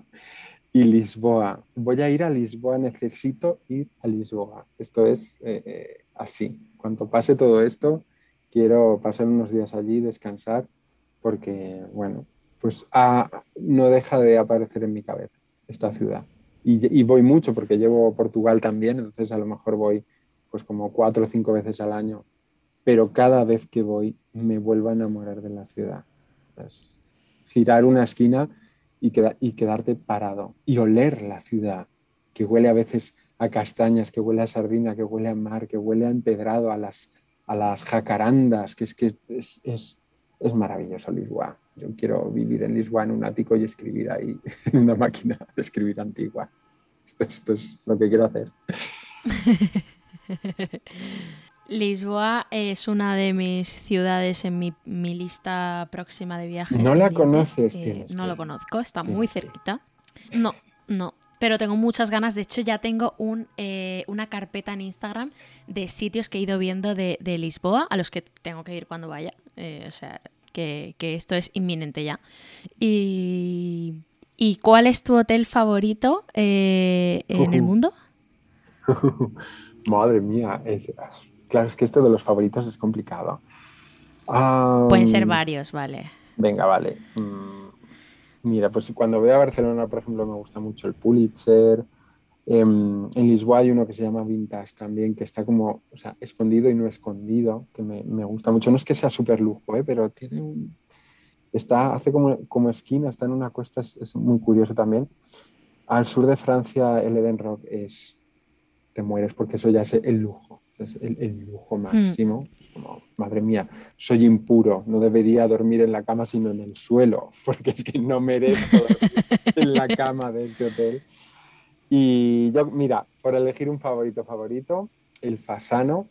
Speaker 5: y Lisboa. Voy a ir a Lisboa, necesito ir a Lisboa. Esto es eh, eh, así. Cuando pase todo esto, quiero pasar unos días allí, descansar, porque, bueno, pues ah, no deja de aparecer en mi cabeza esta ciudad. Y, y, voy mucho porque llevo Portugal también, entonces a lo mejor voy pues como cuatro o cinco veces al año pero cada vez que voy me vuelvo a enamorar de la ciudad. girar una esquina y, y quedarte parado y oler la ciudad, que huele a veces a castañas, que huele a sardina, que huele a mar, que huele a empedrado, a las, a las jacarandas, que es que es, es, es maravilloso Lisboa. Yo quiero vivir en Lisboa en un ático y escribir ahí en una máquina de escribir antigua. Esto, esto es lo que quiero hacer.
Speaker 4: Lisboa es una de mis ciudades en mi, lista próxima de viajes.
Speaker 5: ¿No la conoces?
Speaker 4: Eh, no lo conozco, está muy cerquita. No, no, pero tengo muchas ganas. De hecho, ya tengo un, eh, una carpeta en Instagram de sitios que he ido viendo de, Lisboa, a los que tengo que ir cuando vaya. Eh, o sea, que, esto es inminente ya. Y, cuál es tu hotel favorito en el mundo?
Speaker 5: Madre mía, es, Claro, es que esto de los favoritos es complicado.
Speaker 4: Pueden ser varios, vale.
Speaker 5: Venga, vale. Mm, mira, pues cuando voy a Barcelona, por ejemplo, me gusta mucho el Pulitzer. Em, en Lisboa hay uno que se llama Vintage también, que está como, o sea, escondido y no escondido, que me, gusta mucho. No es que sea súper lujo, ¿eh? pero tiene un... Está, hace como, como esquina, está en una cuesta, es, muy curioso también. Al sur de Francia, el Eden Rock es... Te mueres porque eso ya es el lujo es el, lujo hmm. máximo. madre mía, soy impuro, no debería dormir en la cama sino en el suelo, porque es que no merezco dormir en la cama de este hotel. Y yo, mira, por elegir un favorito favorito, el Fasano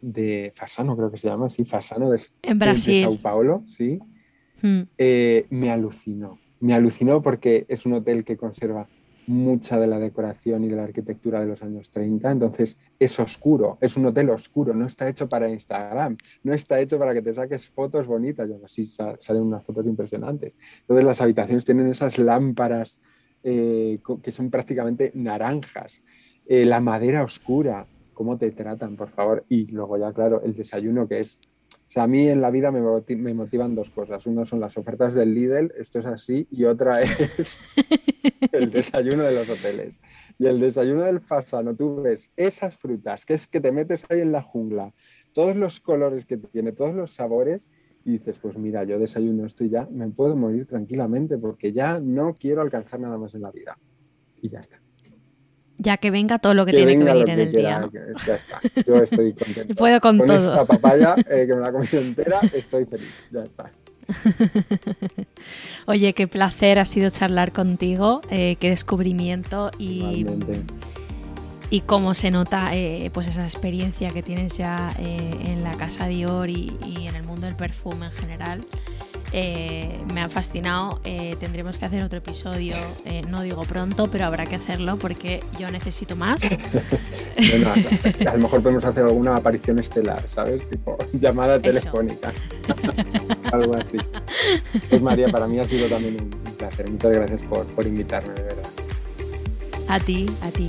Speaker 5: de Fasano creo que se llama, sí, Fasano de,
Speaker 4: en Brasil.
Speaker 5: Sao Paulo, sí. Hmm. Eh, me alucinó, me alucinó porque es un hotel que conserva mucha de la decoración y de la arquitectura de los años 30, entonces es oscuro, es un hotel oscuro, no está hecho para Instagram, no está hecho para que te saques fotos bonitas, así salen unas fotos impresionantes. Entonces las habitaciones tienen esas lámparas eh, que son prácticamente naranjas, eh, la madera oscura, cómo te tratan, por favor, y luego ya, claro, el desayuno que es o sea, a mí en la vida me, motivan dos cosas. Uno son las ofertas del Lidl, esto es así, y otra es el desayuno de los hoteles. Y el desayuno del fasano, tú ves esas frutas, que es que te metes ahí en la jungla, todos los colores que tiene, todos los sabores, y dices, pues mira, yo desayuno esto y ya me puedo morir tranquilamente porque ya no quiero alcanzar nada más en la vida. Y ya está.
Speaker 4: Ya que venga todo lo que, tiene que venir en el día.
Speaker 5: Ya está. Yo estoy contento.
Speaker 4: Puedo con, con
Speaker 5: esta papaya eh, que me la he comido entera, estoy feliz. Ya está.
Speaker 4: Oye, qué placer ha sido charlar contigo, eh, qué descubrimiento y, y cómo se nota eh, pues esa experiencia que tienes ya en la casa Dior y, y en el mundo del perfume en general. Eh, me ha fascinado. Eh, tendremos que hacer otro episodio, eh, no digo pronto, pero habrá que hacerlo porque yo necesito más.
Speaker 5: bueno, a, lo mejor podemos hacer alguna aparición estelar, ¿sabes? Tipo llamada telefónica. Algo así. Pues María, para mí ha sido también un placer. Muchas gracias por, por invitarme, de verdad.
Speaker 4: A ti, a ti.